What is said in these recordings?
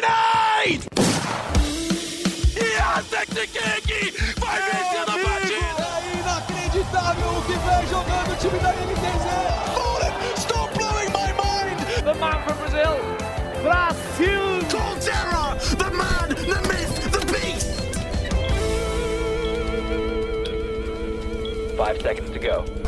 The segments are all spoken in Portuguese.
Grenade! Yes, Vai vencer a partida! É inacreditável o que vem jogando o time da NTZ! Stop blowing my mind! The man from Brazil, Brasil! Colterra, the man, the myth, the beast! Five seconds to go.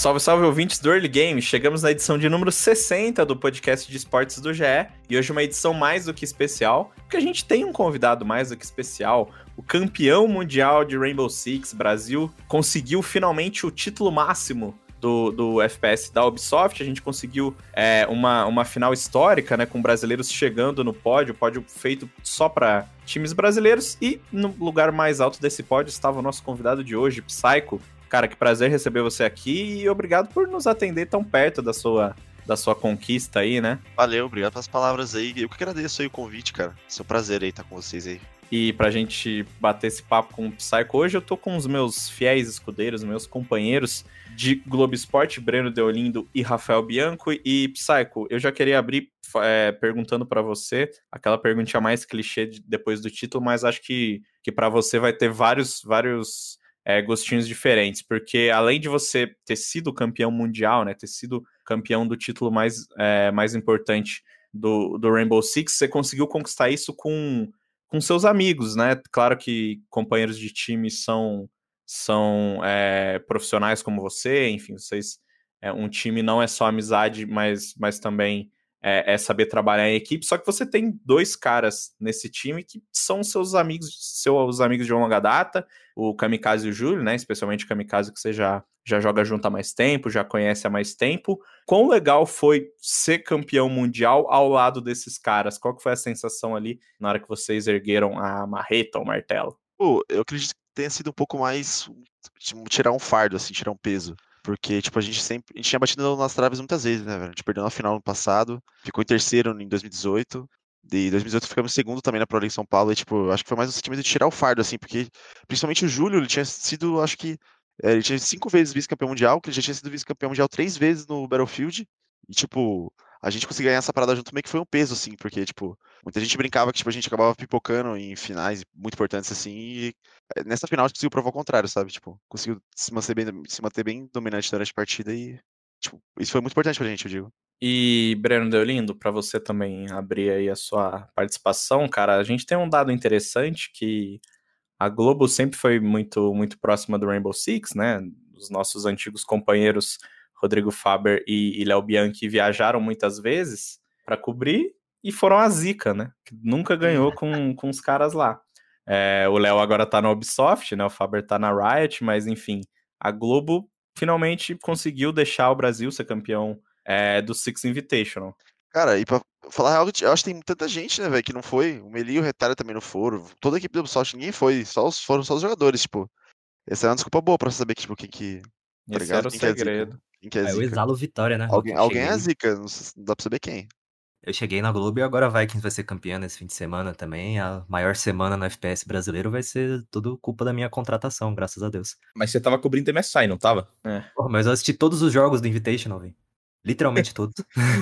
Salve, salve ouvintes do Early Game! Chegamos na edição de número 60 do podcast de esportes do GE e hoje uma edição mais do que especial, porque a gente tem um convidado mais do que especial. O campeão mundial de Rainbow Six Brasil conseguiu finalmente o título máximo do, do FPS da Ubisoft. A gente conseguiu é, uma, uma final histórica, né? Com brasileiros chegando no pódio, pódio feito só para times brasileiros. E no lugar mais alto desse pódio estava o nosso convidado de hoje, Psycho. Cara, que prazer receber você aqui e obrigado por nos atender tão perto da sua, da sua conquista aí, né? Valeu, obrigado pelas palavras aí. Eu que agradeço aí o convite, cara. É um prazer aí estar com vocês aí. E pra gente bater esse papo com o Psycho, hoje eu tô com os meus fiéis escudeiros, meus companheiros de Globo Esporte, Breno Deolindo e Rafael Bianco. E Psycho, eu já queria abrir é, perguntando para você, aquela perguntinha mais clichê de, depois do título, mas acho que, que para você vai ter vários, vários é, gostinhos diferentes, porque além de você ter sido campeão mundial, né, ter sido campeão do título mais, é, mais importante do, do Rainbow Six, você conseguiu conquistar isso com, com seus amigos, né? Claro que companheiros de time são, são é, profissionais como você, enfim, vocês. É, um time não é só amizade, mas, mas também é, é, saber trabalhar em equipe. Só que você tem dois caras nesse time que são seus amigos, seus amigos de longa data, o Kamikaze e o Júlio, né? Especialmente o Kamikaze, que você já, já joga junto há mais tempo, já conhece há mais tempo. Quão legal foi ser campeão mundial ao lado desses caras? Qual que foi a sensação ali na hora que vocês ergueram a marreta, o martelo? Pô, eu acredito que tenha sido um pouco mais tipo, tirar um fardo, assim, tirar um peso. Porque, tipo, a gente sempre. A gente tinha batido nas traves muitas vezes, né, velho? A gente perdeu na final no passado, ficou em terceiro em 2018. De 2018 ficamos em segundo também na Pro League São Paulo. E, tipo, acho que foi mais um sentimento de tirar o fardo, assim, porque principalmente o Júlio, ele tinha sido, acho que. É, ele tinha cinco vezes vice-campeão mundial, que ele já tinha sido vice-campeão mundial três vezes no Battlefield. E, tipo, a gente conseguir ganhar essa parada junto meio que foi um peso, assim, porque, tipo, muita gente brincava que, tipo, a gente acabava pipocando em finais muito importantes, assim, e eh, nessa final a gente conseguiu provar o contrário, sabe? Tipo, conseguiu se manter bem, se manter bem dominante durante a partida e, tipo, isso foi muito importante pra gente, eu digo. E, Breno Deolindo, para você também abrir aí a sua participação, cara, a gente tem um dado interessante que a Globo sempre foi muito, muito próxima do Rainbow Six, né? Os nossos antigos companheiros Rodrigo Faber e, e Léo Bianchi viajaram muitas vezes para cobrir e foram a zica, né? Que nunca ganhou com, com os caras lá. É, o Léo agora tá na Ubisoft, né? O Faber tá na Riot, mas enfim, a Globo finalmente conseguiu deixar o Brasil ser campeão é, do Six Invitational. Cara, e pra falar algo, eu acho que tem tanta gente, né, velho, que não foi. O Meli e o Retalho também não foram. Toda a equipe do Ubisoft, ninguém foi. Só os, foram só os jogadores, tipo. Essa é uma desculpa boa pra saber que, tipo, quem que. Tá Esse era o quem segredo. Quem que é Aí eu zica? exalo vitória, né? Alguém, alguém é cheguei- zica, não, s- não dá pra saber quem. Eu cheguei na Globo e agora a Vikings vai ser campeã nesse fim de semana também. A maior semana no FPS brasileiro vai ser tudo culpa da minha contratação, graças a Deus. Mas você tava cobrindo MSI, não tava? Porra, mas eu assisti todos os jogos do Invitational, velho. Literalmente todos.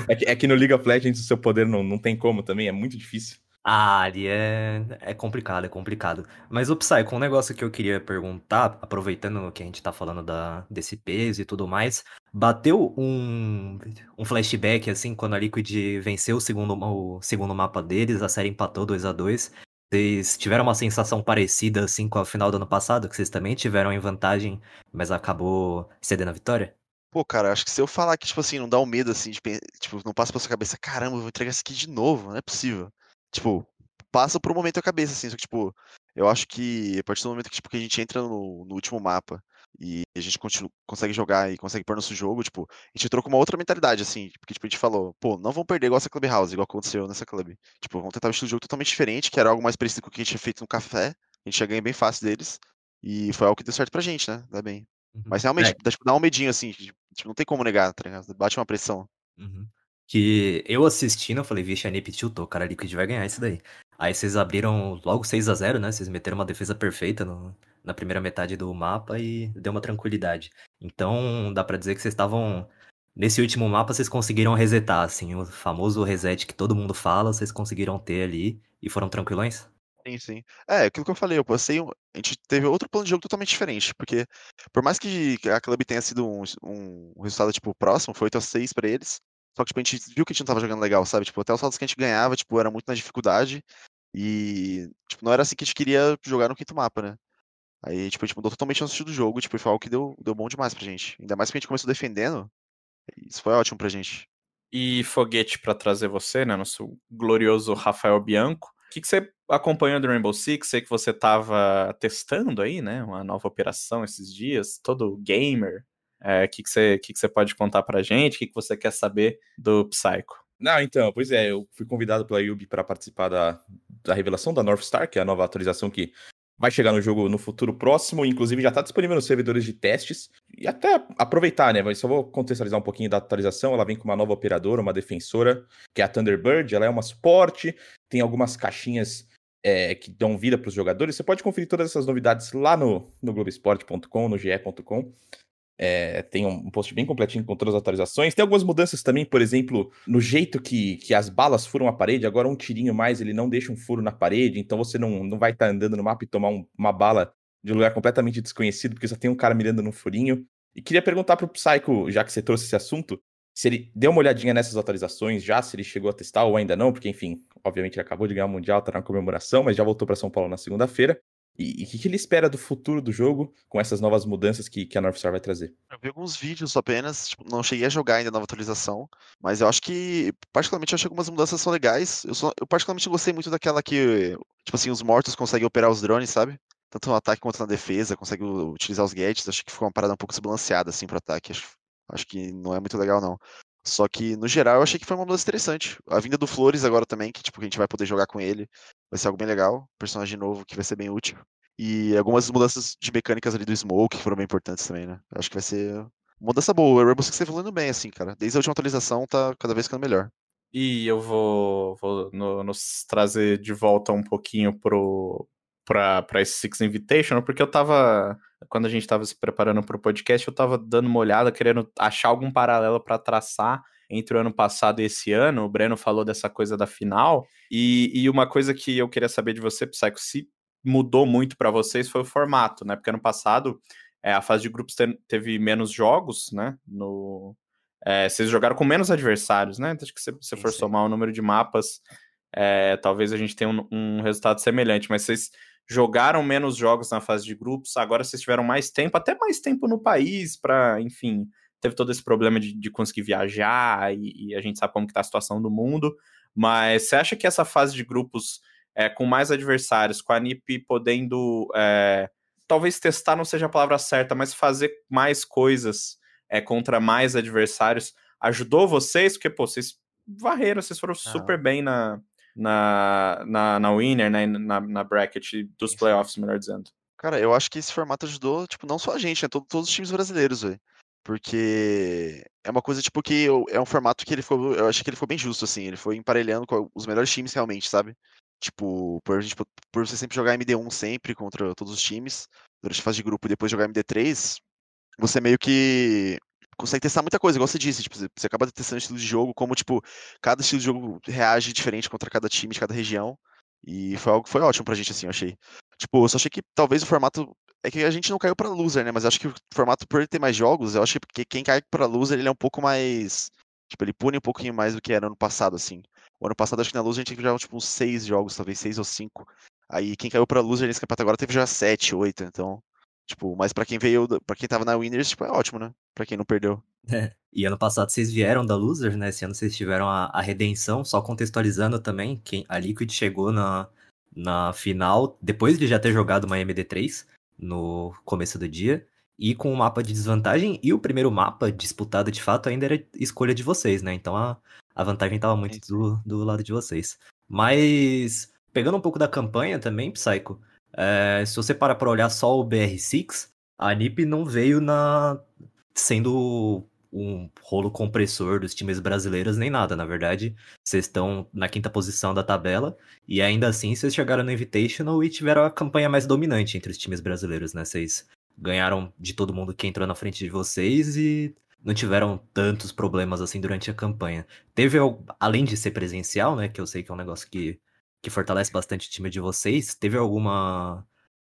É que, é que no League of Legends o seu poder não, não tem como também, é muito difícil. Ali é, é complicado, é complicado. Mas o Psycho, um negócio que eu queria perguntar, aproveitando que a gente tá falando da, desse peso e tudo mais, bateu um, um flashback, assim, quando a Liquid venceu o segundo, o segundo mapa deles, a série empatou 2 a 2 Vocês tiveram uma sensação parecida, assim, com a final do ano passado, que vocês também tiveram em vantagem, mas acabou cedendo a vitória? Pô, cara, acho que se eu falar que, tipo assim, não dá um medo, assim, de, tipo, não passa pela sua cabeça, caramba, eu vou entregar isso aqui de novo, não é possível. Tipo, passa por um momento a cabeça, assim, só que, tipo, eu acho que a partir do momento que, tipo, que a gente entra no, no último mapa e a gente continua, consegue jogar e consegue pôr nosso jogo, tipo, a gente entrou com uma outra mentalidade, assim, porque, tipo, a gente falou, pô, não vamos perder igual essa Clubhouse, igual aconteceu nessa club. Tipo, vamos tentar um estilo de jogo totalmente diferente, que era algo mais parecido com o que a gente tinha feito no café, a gente já ganha bem fácil deles, e foi algo que deu certo pra gente, né, dá bem. Uhum. Mas realmente, É, dá, tipo, dá um medinho, assim, tipo, não tem como negar, tá ligado? Bate uma pressão. Uhum. Que eu assistindo, eu falei, vixe, a Nip tiltou, cara, a Liquid vai ganhar isso daí. Aí vocês abriram logo 6 a 0 né? Vocês meteram uma defesa perfeita no, na primeira metade do mapa e deu uma tranquilidade. Então, dá pra dizer que vocês estavam. Nesse último mapa, vocês conseguiram resetar, assim, o famoso reset que todo mundo fala, vocês conseguiram ter ali e foram tranquilões? Sim, sim. É, aquilo que eu falei, eu passei. A gente teve outro plano de jogo totalmente diferente, porque por mais que a Club tenha sido um, um resultado, tipo, próximo, foi 8x6 pra eles, só que, tipo, a gente viu que a gente não tava jogando legal, sabe? Tipo, até os saldos que a gente ganhava, tipo, era muito na dificuldade, e, tipo, não era assim que a gente queria jogar no quinto mapa, né? Aí, tipo, a gente mudou totalmente o nosso estilo do jogo, tipo, e foi algo que deu, deu bom demais pra gente. Ainda mais que a gente começou defendendo, isso foi ótimo pra gente. E foguete pra trazer você, né? Nosso glorioso Rafael Bianco. O que, que você acompanhou do Rainbow Six? Sei que você tava testando aí, né? Uma nova operação esses dias, todo gamer. É, O que, que, você, que, que você pode contar pra gente? O que, que você quer saber do Psycho? Não, então, pois é, eu fui convidado pela Yubi para participar da, da revelação da North Star, que é a nova atualização que vai chegar no jogo no futuro próximo, inclusive já está disponível nos servidores de testes. E até aproveitar, né? Mas só vou contextualizar um pouquinho da atualização. Ela vem com uma nova operadora, uma defensora, que é a Thunderbird. Ela é uma suporte, tem algumas caixinhas é, que dão vida para os jogadores. Você pode conferir todas essas novidades lá no, no Globesport.com, no ge.com. É, tem um, post bem completinho com todas as atualizações. Tem algumas mudanças também, por exemplo, no jeito que, que as balas furam a parede. Agora um tirinho mais, ele não deixa um furo na parede, então você não, não vai estar andando no mapa e tomar um- uma bala de um lugar completamente desconhecido, porque só tem um cara mirando num furinho. E queria perguntar pro Psycho, já que você trouxe esse assunto, se ele deu uma olhadinha nessas atualizações já, se ele chegou a testar ou ainda não, porque, enfim, obviamente ele acabou de ganhar o Mundial, tá na comemoração, mas já voltou para São Paulo na segunda-feira. E o que, que ele espera do futuro do jogo com essas novas mudanças que, que a North Star vai trazer? Eu vi alguns vídeos apenas, tipo, não cheguei a jogar ainda a nova atualização, mas eu acho que, particularmente, eu acho que algumas mudanças são legais. Eu, só, eu particularmente gostei muito daquela que, tipo assim, os mortos conseguem operar os drones, sabe? Tanto no ataque quanto na defesa, conseguem u- utilizar os gadgets. Acho que ficou uma parada um pouco desbalanceada, assim, pro ataque. Acho, acho que não é muito legal, não. Só que, no geral, eu achei que foi uma mudança interessante. A vinda do Flores agora também, que, tipo, que a gente vai poder jogar com ele, vai ser algo bem legal. Personagem novo que vai ser bem útil. E algumas mudanças de mecânicas ali do Smoke que foram bem importantes também, né? Eu Acho que vai ser uma mudança boa. O Rainbow Six tá evoluindo bem, assim, cara. Desde a última atualização tá cada vez ficando melhor. E eu vou, vou no- nos trazer de volta um pouquinho pro, pra esse Six Invitational, porque eu tava. Quando a gente tava se preparando pro podcast, eu tava dando uma olhada, querendo achar algum paralelo pra traçar entre o ano passado e esse ano. O Breno falou dessa coisa da final. E, e uma coisa que eu queria saber de você, Psycho, se mudou muito pra vocês foi o formato, né? Porque ano passado é, a fase de grupos te- teve menos jogos, né? No, é, vocês jogaram com menos adversários, né? Então, acho que se você for sim. somar o número de mapas, é, talvez a gente tenha um, um resultado semelhante, mas vocês jogaram menos jogos na fase de grupos, agora vocês tiveram mais tempo, até mais tempo no país, para, enfim, teve todo esse problema de, de conseguir viajar, e, e a gente sabe como que tá a situação do mundo, mas você acha que essa fase de grupos, é, com mais adversários, com a NiP podendo, é, talvez testar não seja a palavra certa, mas fazer mais coisas é, contra mais adversários, ajudou vocês? Porque, pô, vocês varreram, vocês foram super bem na, na, na, na winner, né, na, na bracket dos playoffs, melhor dizendo. Cara, eu acho que esse formato ajudou, tipo, não só a gente, né? todo- todos os times brasileiros, velho. Porque é uma coisa, tipo, que eu- é um formato que ele ficou. Eu achei que ele ficou bem justo, assim. Ele foi emparelhando com os melhores times realmente, sabe? Tipo, por, gente, por você sempre jogar MD1 sempre contra todos os times, durante a fase de grupo e depois jogar MD3, você meio que consegue testar muita coisa, igual você disse, tipo, você- acaba testando estilo de jogo, como, tipo, cada estilo de jogo reage diferente contra cada time de cada região. E foi algo que foi ótimo pra gente, assim, eu achei. Tipo, eu só achei que talvez o formato. É que a gente não caiu pra loser, né? Mas eu acho que o formato, por ele ter mais jogos, eu acho que quem cai pra loser, ele é um pouco mais. Tipo, ele pune um pouquinho mais do que era ano passado, assim. O ano passado, acho que na loser a gente já, tipo, uns seis jogos, talvez seis ou cinco. Aí quem caiu pra loser nesse campeonato agora teve já sete, oito, então. Tipo, mas pra quem veio, pra quem tava na Winners, tipo, é ótimo, né? Pra quem não perdeu. E ano passado vocês vieram da Losers, né? Esse ano vocês tiveram a, a redenção, só contextualizando também, quem, a Liquid chegou na, na final, depois de já ter jogado uma MD3 no começo do dia, e com um mapa de desvantagem, e o primeiro mapa disputado de fato ainda era escolha de vocês, né? Então a, a vantagem estava muito do, do lado de vocês. Mas, pegando um pouco da campanha também, Psycho, é, se você parar pra olhar só o BR6, a NiP não veio na sendo um rolo compressor dos times brasileiros nem nada. Na verdade, vocês estão na quinta posição da tabela e ainda assim vocês chegaram no Invitational e tiveram a campanha mais dominante entre os times brasileiros, né? Vocês ganharam de todo mundo que entrou na frente de vocês e não tiveram tantos problemas assim durante a campanha. Teve, além de ser presencial, né, que eu sei que é um negócio que, que fortalece bastante o time de vocês, teve alguma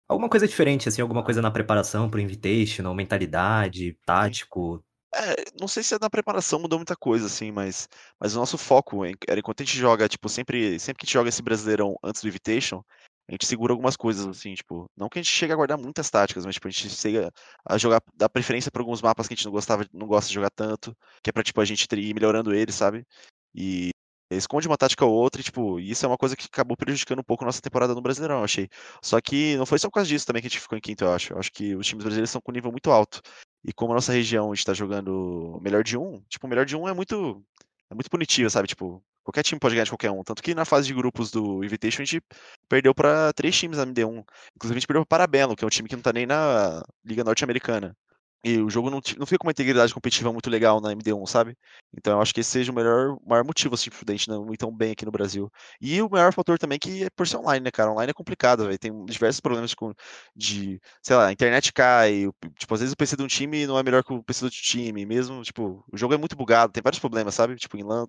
alguma coisa diferente, assim, alguma coisa na preparação pro Invitational, mentalidade, tático? É, não sei se na preparação mudou muita coisa, assim, mas, mas o nosso foco era enquanto a gente joga, tipo, sempre, sempre que a gente joga esse Brasileirão antes do Invitation, a gente segura algumas coisas, assim, tipo, não que a gente chegue a guardar muitas táticas, mas, tipo, a gente chega a jogar, dar preferência para alguns mapas que a gente não gostava, não gosta de jogar tanto, que é pra, tipo, a gente ir melhorando eles, sabe? E esconde uma tática ou outra, e, tipo, isso é uma coisa que acabou prejudicando um pouco nossa temporada no Brasileirão, eu achei. Só que não foi só por causa disso também que a gente ficou em quinto, eu acho. Eu acho que os times brasileiros estão com um nível muito alto. E como a nossa região está jogando melhor de um, tipo, melhor de um é muito é muito punitivo, sabe? Tipo, qualquer time pode ganhar de qualquer um. Tanto que na fase de grupos do Invitation a gente perdeu para três times na MD1. Inclusive a gente perdeu para Parabellum, que é um time que não tá nem na Liga Norte-Americana. E o jogo não, não fica com uma integridade competitiva muito legal na MD1, sabe? Então eu acho que esse seja o melhor, maior motivo, assim, pro gente não ir tão bem aqui no Brasil. E o maior fator também que é por ser online, né, cara? Online é complicado, velho. Tem diversos problemas com, de, sei lá, a internet cai, tipo, às vezes o PC de um time não é melhor que o PC do outro time, mesmo, tipo, o jogo é muito bugado, tem vários problemas, sabe? Tipo, em LAN,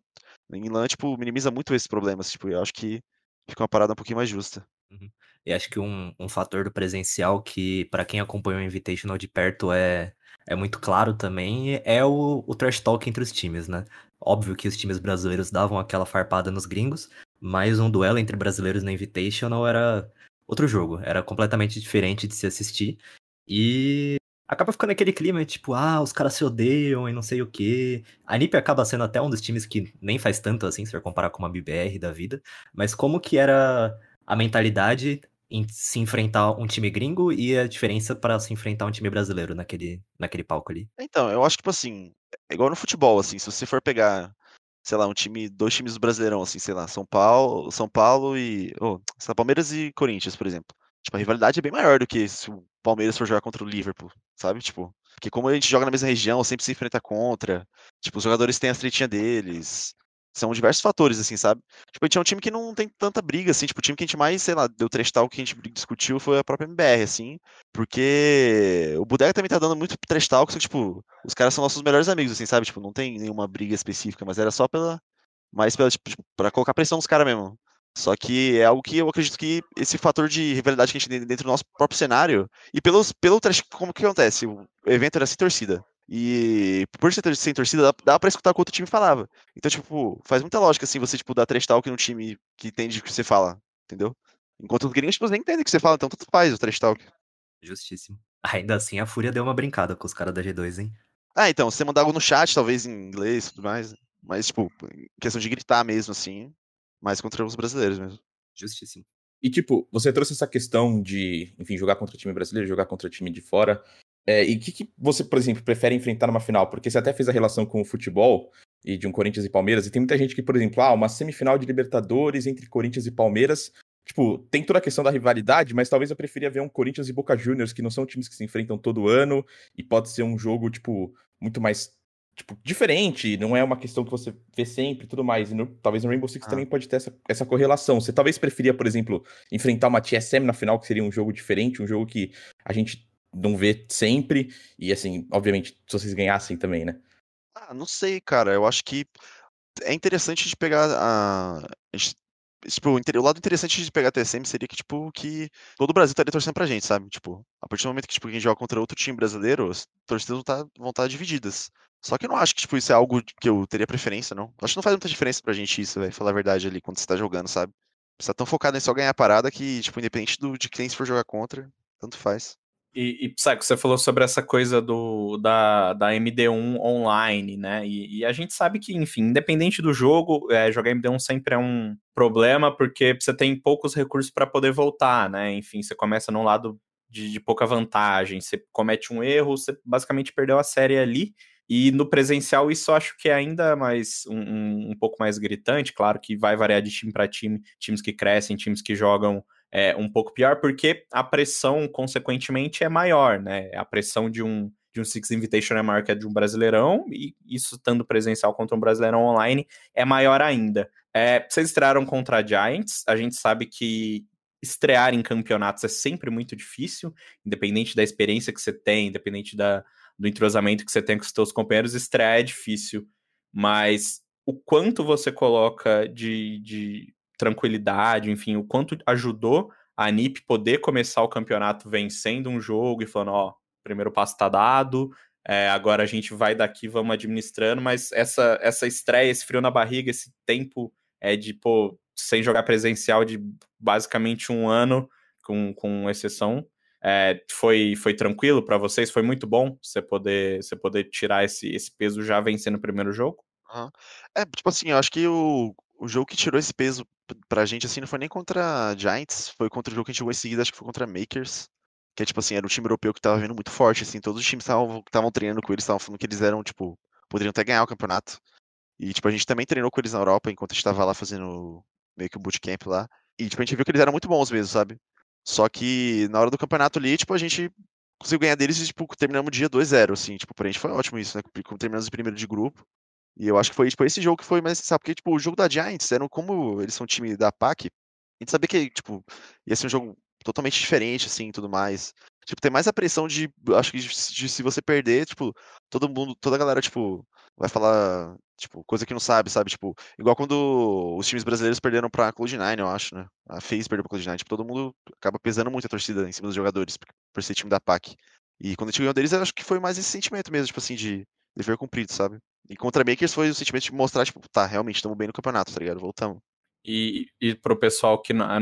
em LAN, tipo, minimiza muito esses problemas, tipo, eu acho que fica uma parada um pouquinho mais justa. Uhum. E acho que um, um fator do presencial que, para quem acompanha o Invitational de perto, é é muito claro também, é o, o trash talk entre os times, né? Óbvio que os times brasileiros davam aquela farpada nos gringos, mas um duelo entre brasileiros na Invitational era outro jogo, era completamente diferente de se assistir. E acaba ficando aquele clima, tipo, ah, os caras se odeiam e não sei o quê. A NiP acaba sendo até um dos times que nem faz tanto assim, se for comparar com uma BBR da vida. Mas como que era a mentalidade em se enfrentar um time gringo e a diferença para se enfrentar um time brasileiro naquele, naquele palco ali. Então, eu acho que, tipo assim, é igual no futebol, assim, se você for pegar, sei lá, um time, dois times do Brasileirão, assim, sei lá, São Paulo, São Paulo e. Oh, lá, Palmeiras e Corinthians, por exemplo. Tipo, a rivalidade é bem maior do que se o Palmeiras for jogar contra o Liverpool, sabe? Tipo, porque como a gente joga na mesma região, sempre se enfrenta contra. Tipo, os jogadores têm as tretinhas deles. São diversos fatores, assim, sabe? Tipo, a gente é um time que não tem tanta briga, assim. Tipo, o time que a gente mais, sei lá, deu trash talk que a gente discutiu foi a própria MBR, assim. Porque o Bodega também tá dando muito trash talk, só que, tipo, os caras são nossos melhores amigos, assim, sabe? Tipo, não tem nenhuma briga específica, mas era só pela. Mais pela, tipo, pra colocar pressão nos caras mesmo. Só que é algo que eu acredito que esse fator de rivalidade que a gente tem dentro do nosso próprio cenário. E pelos, pelo trash, como que acontece? O evento era sem torcida. E por ser sem torcida, dá, dá pra escutar o que o outro time falava. Então, tipo, faz muita lógica, assim, você, tipo, dar trash talk num time que entende o que você fala, entendeu? Enquanto os gringos, tipo, nem entendem o que você fala, então tudo faz o trash talk. Justíssimo. Ainda assim, a Fúria deu uma brincada com os caras da G2, hein? Ah, então, você mandar algo no chat, talvez em inglês e tudo mais. Mas, tipo, questão de gritar mesmo, assim, mais contra os brasileiros mesmo. Justíssimo. E, tipo, você trouxe essa questão de, enfim, jogar contra o time brasileiro, jogar contra o time de fora. É, e o que, que, você, por exemplo, prefere enfrentar numa final? Porque você até fez a relação com o futebol e de um Corinthians e Palmeiras, e tem muita gente que, por exemplo, ah, uma semifinal de Libertadores entre Corinthians e Palmeiras. Tipo, tem toda a questão da rivalidade, mas talvez eu preferia ver um Corinthians e Boca Juniors, que não são times que se enfrentam todo ano, e pode ser um jogo, tipo, muito mais tipo, diferente, não é uma questão que você vê sempre e tudo mais. E no, talvez no Rainbow Six ah. também pode ter essa, essa correlação. Você talvez preferia, por exemplo, enfrentar uma TSM na final, que seria um jogo diferente, um jogo que a gente não vê sempre. E assim, obviamente, se vocês ganhassem também, né? Ah, não sei, cara. Eu acho que é interessante de pegar a. tipo, o lado interessante de pegar a TSM seria que, tipo, que todo o Brasil estaria torcendo pra gente, sabe? Tipo, a partir do momento que tipo, a gente joga contra outro time brasileiro, as torcidas vão estar, tá, vão estar tá divididas. Só que eu não acho que, tipo, isso é algo que eu teria preferência, não. Acho que não faz muita diferença pra gente isso, velho, falar a verdade ali, quando você tá jogando, sabe? Você tá tão focado em só ganhar a parada que, tipo, independente do, de quem se for jogar contra, tanto faz. E, e Psycho, você falou sobre essa coisa do, da, da MD1 online, né? E, e a gente sabe que, enfim, independente do jogo, é, jogar MD1 sempre é um problema, porque você tem poucos recursos para poder voltar, né? Enfim, você começa num lado de, de, pouca vantagem, você comete um erro, você basicamente perdeu a série ali. E no presencial, isso acho que é ainda mais um, um, um pouco mais gritante. Claro que vai variar de time para time, times que crescem, times que jogam é um pouco pior, porque a pressão, consequentemente, é maior, né? A pressão de um de um Six Invitation é maior que a de um Brasileirão, e isso estando presencial contra um Brasileirão online é maior ainda. É, vocês estrearam contra a Giants, a gente sabe que estrear em campeonatos é sempre muito difícil, independente da experiência que você tem, independente da, do entrosamento que você tem com os seus companheiros, estrear é difícil. Mas o quanto você coloca de, de tranquilidade, enfim, o quanto ajudou a NIP poder começar o campeonato vencendo um jogo e falando, ó, primeiro passo tá dado, é, agora a gente vai daqui, vamos administrando, mas essa, essa estreia, esse frio na barriga, esse tempo é de, pô, sem jogar presencial de basicamente um ano, com, com exceção, é, foi, foi tranquilo para vocês? Foi muito bom você poder, você poder tirar esse, esse peso já vencendo o primeiro jogo? Uhum. É, tipo assim, eu acho que o, o jogo que tirou esse peso pra gente, assim, não foi nem contra Giants, foi contra o jogo que a gente jogou em seguida, acho que foi contra Makers. Que é tipo assim, era um time europeu que tava vindo muito forte, assim, todos os times estavam treinando com eles, estavam falando que eles eram, tipo, poderiam até ganhar o campeonato. E, tipo, a gente também treinou com eles na Europa, enquanto a gente tava lá fazendo meio que o um bootcamp lá. E, tipo, a gente viu que eles eram muito bons mesmo, sabe? Só que na hora do campeonato ali, tipo, a gente conseguiu ganhar deles e, tipo, terminamos o dia 2-0, assim, tipo, pra gente foi ótimo isso, né? Terminamos o primeiro de grupo. E eu acho que foi, tipo, esse jogo que foi mais sabe Porque, tipo, o jogo da Giants, eram como eles são time da PAC, a gente sabia que, tipo, ia ser um jogo totalmente diferente, assim, tudo mais. Tipo, tem mais a pressão de, acho que de, de, se você perder, tipo, todo mundo, toda a galera, tipo, vai falar, tipo, coisa que não sabe, sabe? Tipo, igual quando os times brasileiros perderam pra Cloud9, eu acho, né? A FaZe perdeu pra Cloud9, tipo, todo mundo acaba pesando muito a torcida em cima dos jogadores, por, por ser time da PAC. E quando a gente ganhou deles, eu acho que foi mais esse sentimento mesmo, tipo assim, de dever cumprido, sabe? E contra Makers foi o sentimento de mostrar, tipo, tá, realmente estamos bem no campeonato, tá ligado? Voltamos. E, e pro pessoal que não,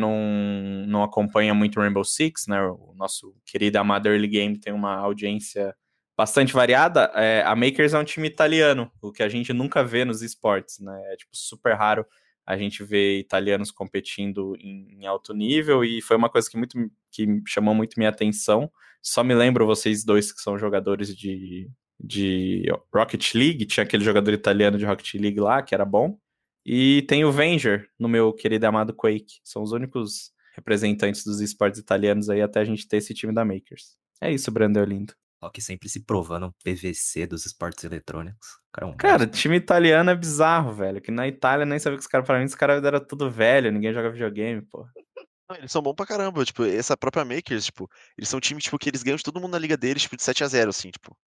não acompanha muito Rainbow Six, né? O nosso querido amado Early Game tem uma audiência bastante variada. É, a Makers é um time italiano, o que a gente nunca vê nos esportes, né? É tipo super raro a gente ver italianos competindo em, em, alto nível e foi uma coisa que muito que chamou muito minha atenção. Só me lembro vocês dois que são jogadores de de Rocket League, tinha aquele jogador italiano de Rocket League lá, que era bom. E tem o Venger, no meu querido amado Quake. São os únicos representantes dos esportes italianos aí até a gente ter esse time da Makers. É isso, Brandon lindo. Rock sempre se provando PVC dos esportes eletrônicos. Cara, é um cara time italiano é bizarro, velho. Que na Itália nem sabia que os caras, pra mim, os caras eram tudo velho, ninguém joga videogame, pô. Não, eles são bons pra caramba, tipo, essa própria Makers, tipo, eles são um time, tipo, que eles ganham de todo mundo na liga deles, tipo, de 7 a 0 assim, tipo.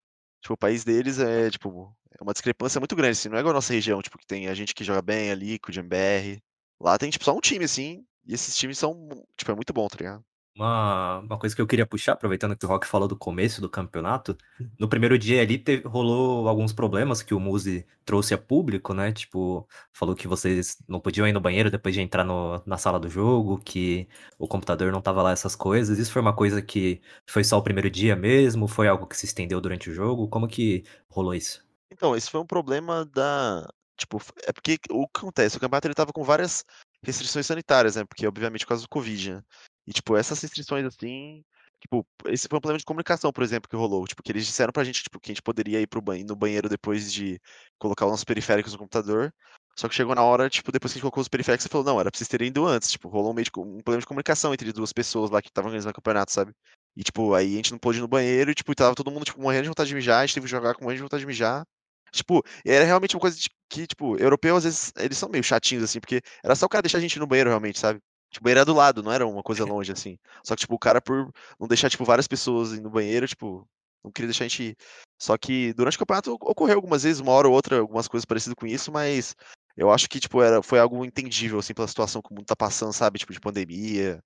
Tipo, o país deles é, tipo, é uma discrepância muito grande, assim, não é igual a nossa região, tipo, que tem a gente que joga bem ali, com o MBR. Lá tem, tipo, só um time, assim, e esses times são, tipo, é muito bom, tá ligado? Uma, uma coisa que eu queria puxar, aproveitando que o Rock falou do começo do campeonato, no primeiro dia ali rolou alguns problemas que o Muzi trouxe a público, né? Tipo, falou que vocês não podiam ir no banheiro depois de entrar no, na sala do jogo, que o computador não tava lá, essas coisas. Isso foi uma coisa que foi só o primeiro dia mesmo? Foi algo que se estendeu durante o jogo? Como que rolou isso? Então, esse foi um problema da. Tipo, é porque o que acontece? O campeonato ele tava com várias restrições sanitárias, né? Porque, obviamente, por causa do Covid, né? E, tipo, essas restrições, assim, tipo, esse foi um problema de comunicação, por exemplo, que rolou. Tipo, que eles disseram pra gente, tipo, que a gente poderia ir pro banho, no banheiro depois de colocar os nossos periféricos no computador. Só que chegou na hora, tipo, depois que a gente colocou os periféricos, você falou, não, era pra vocês terem ido antes. Tipo, rolou um, meio de, um problema de comunicação entre duas pessoas lá que estavam organizando o campeonato, sabe? E, tipo, aí a gente não pôde ir no banheiro e, tipo, tava todo mundo, tipo, morrendo de vontade de mijar, a gente teve que jogar com morrendo de vontade de mijar. Tipo, era realmente uma coisa de, que, tipo, europeu, às vezes, eles são meio chatinhos, assim, porque era só o cara deixar a gente no banheiro, realmente, sabe? Tipo, era do lado, não era uma coisa longe, assim. Só que, tipo, o cara, por não deixar, tipo, várias pessoas no banheiro, tipo, não queria deixar a gente ir. Só que durante o campeonato ocorreu algumas vezes, uma hora ou outra, algumas coisas parecidas com isso, mas eu acho que, tipo, era, foi algo entendível, assim, pela situação que o mundo tá passando, sabe? Tipo, de pandemia,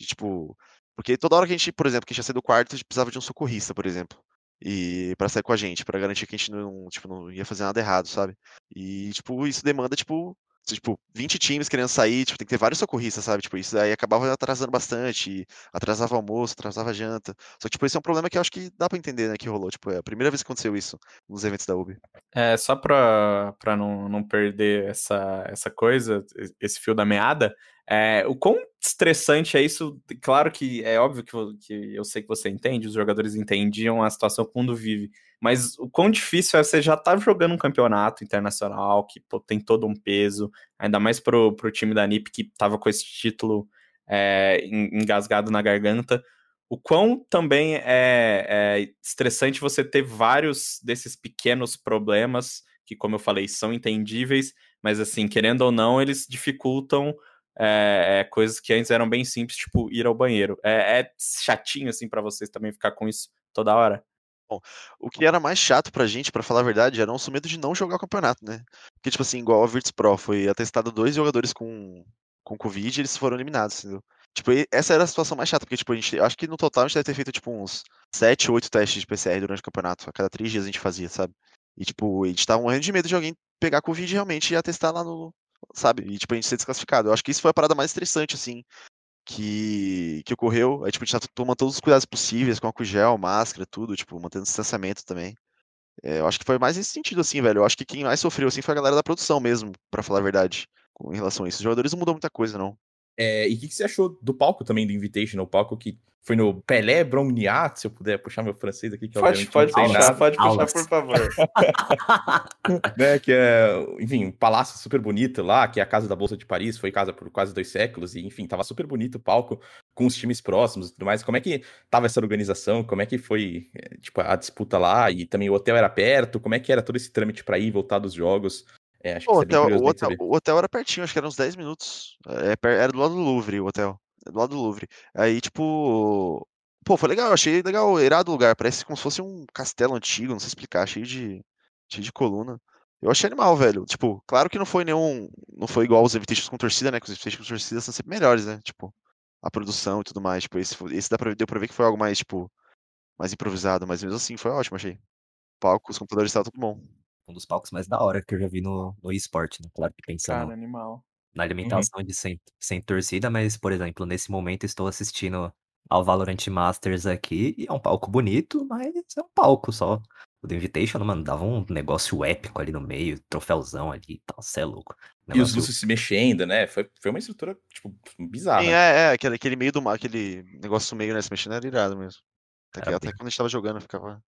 de, tipo... Porque toda hora que a gente, por exemplo, que a gente ia sair do quarto, a gente precisava de um socorrista, por exemplo. E para sair com a gente, para garantir que a gente não, tipo, não ia fazer nada errado, sabe? E, tipo, isso demanda, tipo, tipo, 20 times querendo sair, tipo, tem que ter vários socorristas, sabe? Tipo, isso aí acabava atrasando bastante, atrasava almoço, atrasava janta. Só que, tipo, esse é um problema que eu acho que dá pra entender, né, que rolou. Tipo, é a primeira vez que aconteceu isso nos eventos da UB. É, só pra, pra não, não perder essa, essa coisa, esse fio da meada, é, o quão estressante é isso? Claro que é óbvio que, que eu sei que você entende, os jogadores entendiam a situação que o mundo vive, mas o quão difícil é você já estar tá jogando um campeonato internacional que pô, tem todo um peso, ainda mais pro, pro time da NIP que tava com esse título é, engasgado na garganta. o quão também é, é estressante você ter vários desses pequenos problemas que, como eu falei, são entendíveis, mas assim, querendo ou não, eles dificultam é, é, coisas que antes eram bem simples, tipo ir ao banheiro. É, é chatinho assim para vocês também ficar com isso toda hora. Bom, o que era mais chato pra gente, pra falar a verdade, era o nosso medo de não jogar o campeonato, né? Porque, tipo assim, igual a Virtus Pro, foi atestado dois jogadores com, com Covid e eles foram eliminados, entendeu? Tipo, essa era a situação mais chata, porque, tipo, a gente, acho que no total a gente deve ter feito, tipo, uns 7, 8 testes de PCR durante o campeonato. A cada 3 dias a gente fazia, sabe? E, tipo, a gente tava morrendo de medo de alguém pegar Covid realmente e atestar lá no, sabe? E, tipo, a gente ser desclassificado. Eu acho que isso foi a parada mais estressante, assim, que, que ocorreu. Aí, tipo, a gente tá tomando todos os cuidados possíveis, com álcool gel, máscara, tudo, tipo, mantendo distanciamento também. É, eu acho que foi mais nesse sentido, assim, velho. Eu acho que quem mais sofreu, assim, foi a galera da produção mesmo, para falar a verdade, com relação a isso. Os jogadores não mudou muita coisa, não. É, e o que, que, você achou do palco também, do Invitation? O palco que foi no Pelé Bromniat, se eu puder puxar meu francês aqui. Que pode, pode puxar, pode puxar, por favor. né, que é, enfim, um palácio super bonito lá, que é a casa da Bolsa de Paris, foi casa por quase dois séculos, e enfim, tava super bonito o palco, com os times próximos e tudo mais. Como é que tava essa organização? Como é que foi, eh, tipo, a disputa lá? E também o hotel era perto? Como é que era todo esse trâmite para ir e voltar dos jogos? É, acho o, hotel, o, hotel, o hotel era pertinho, acho que era uns 10 minutos. É, era do lado do Louvre o hotel. Do lado do Louvre. Aí, tipo. Pô, foi legal, achei legal, irado o lugar. Parece como se fosse um castelo antigo, não sei explicar, cheio de, cheio de coluna. Eu achei animal, velho. Tipo, claro que não foi nenhum. Não foi igual os Invitations com torcida, né? Que os Invitations com torcida são sempre melhores, né? Tipo, a produção e tudo mais. Tipo, esse, esse dá pra, deu pra ver que foi algo mais, tipo, mais improvisado, mas mesmo assim foi ótimo, achei. Palco, os computadores estavam tudo bom um dos palcos mais da hora que eu já vi no, no esporte, né? Claro que pensando Cara, animal. na uhum. alimentação uhum. de sem, sem torcida, mas, por exemplo, nesse momento estou assistindo ao Valorant Masters aqui, e é um palco bonito, mas é um palco só. O The Invitation, mano, dava um negócio épico ali no meio, troféuzão ali e tal, cê é louco. E os luzes se mexendo, né? Foi, foi uma estrutura, tipo, bizarra. Sim, é, é, aquele, aquele meio do mar, aquele negócio meio, né, se mexendo era irado mesmo. Até, que, até bem... quando a gente tava jogando, ficava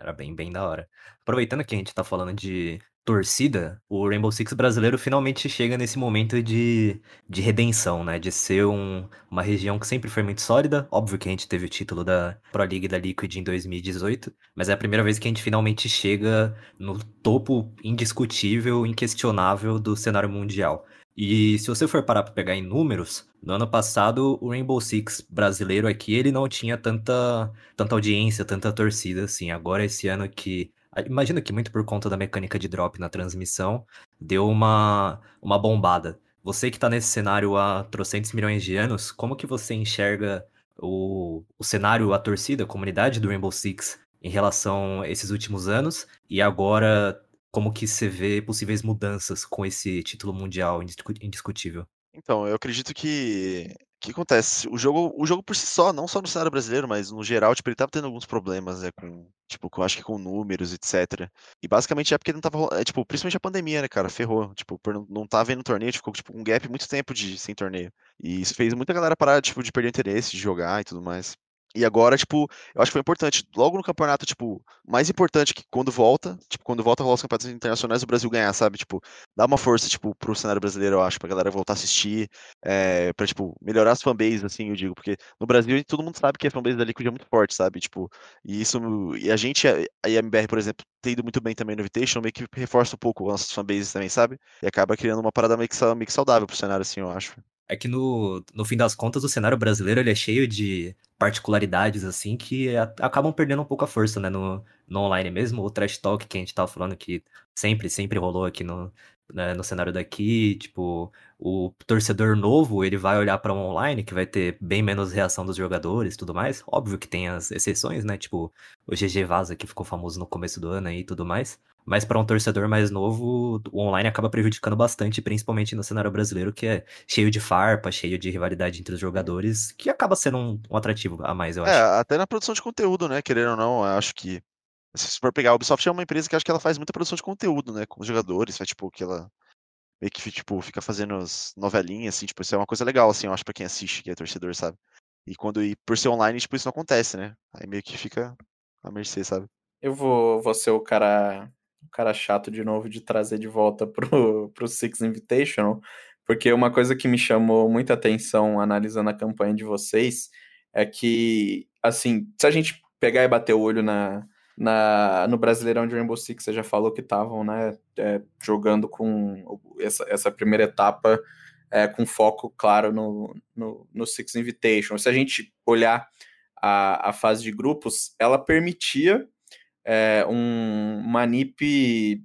era bem, bem da hora. Aproveitando que a gente tá falando de torcida, o Rainbow Six brasileiro finalmente chega nesse momento de, de redenção, né? De ser um, uma região que sempre foi muito sólida. Óbvio que a gente teve o título da Pro League da Liquid em 2018, mas é a primeira vez que a gente finalmente chega no topo indiscutível, inquestionável do cenário mundial. E se você for parar para pegar em números, no ano passado o Rainbow Six brasileiro aqui, ele não tinha tanta, tanta audiência, tanta torcida assim. Agora esse ano que imagino que muito por conta da mecânica de drop na transmissão, deu uma uma bombada. Você que tá nesse cenário há trocentos milhões de anos, como que você enxerga o, o cenário, a torcida, a comunidade do Rainbow Six em relação a esses últimos anos e agora como que você vê possíveis mudanças com esse título mundial indiscutível? Então, eu acredito que o que acontece? O jogo, o jogo por si só, não só no cenário brasileiro, mas no geral, tipo, ele tava tendo alguns problemas, né, com, tipo, com, acho que com números, etc. E basicamente é porque não tava, é, tipo, principalmente a pandemia, né, cara, ferrou, tipo, por não, não tá vendo torneio, ficou, tipo, um gap muito tempo de sem torneio. E isso fez muita galera parar, tipo, de perder interesse, de jogar e tudo mais. E agora, tipo, eu acho que foi importante, logo no campeonato, tipo, mais importante que quando volta, tipo, quando volta a rolar os campeonatos internacionais, o Brasil ganhar, sabe? Tipo, dá uma força, tipo, pro cenário brasileiro, eu acho, pra galera voltar a assistir, é, pra, tipo, melhorar as fanbases, assim, eu digo, porque no Brasil todo mundo sabe que a fanbase da Liquid é muito forte, sabe? Tipo, e isso, e a gente, a IMBR, por exemplo, tem ido muito bem também no Invitation, meio que reforça um pouco as nossas fanbases também, sabe? E acaba criando uma parada meio que, meio que saudável pro cenário, assim, eu acho. É que no, no fim das contas, o cenário brasileiro ele é cheio de particularidades, assim, que a, acabam perdendo um pouco a força, né, no, no online mesmo. O trash talk que a gente tava falando que sempre, sempre rolou aqui no, né, no cenário daqui, tipo, o torcedor novo, ele vai olhar para um online que vai ter bem menos reação dos jogadores tudo mais. Óbvio que tem as exceções, né, tipo, o GG Vaza que ficou famoso no começo do ano aí e tudo mais. Mas para um torcedor mais novo, o online acaba prejudicando bastante, principalmente no cenário brasileiro, que é cheio de farpa, cheio de rivalidade entre os jogadores, que acaba sendo um, um atrativo a mais, eu é, acho. É, até na produção de conteúdo, né? Querendo ou não, eu acho que. Se for pegar, a Ubisoft é uma empresa que acho que ela faz muita produção de conteúdo, né? Com os jogadores, faz tipo que ela meio que tipo, fica fazendo as novelinhas, assim, tipo, isso é uma coisa legal, assim, eu acho, pra quem assiste, que é torcedor, sabe? E quando, e por ser online, tipo, isso não acontece, né? Aí meio que fica à mercê, sabe? Eu vou, vou ser o cara o cara chato de novo de trazer de volta pro, pro Six Invitational, porque uma coisa que me chamou muita atenção analisando a campanha de vocês é que assim, se a gente pegar e bater o olho na, na, no Brasileirão de Rainbow Six, você já falou que estavam, né, é, jogando com essa, essa primeira etapa é, com foco, claro, no, no, no, Six Invitation. Se a gente olhar a, a fase de grupos, ela permitia é, um, uma NIP.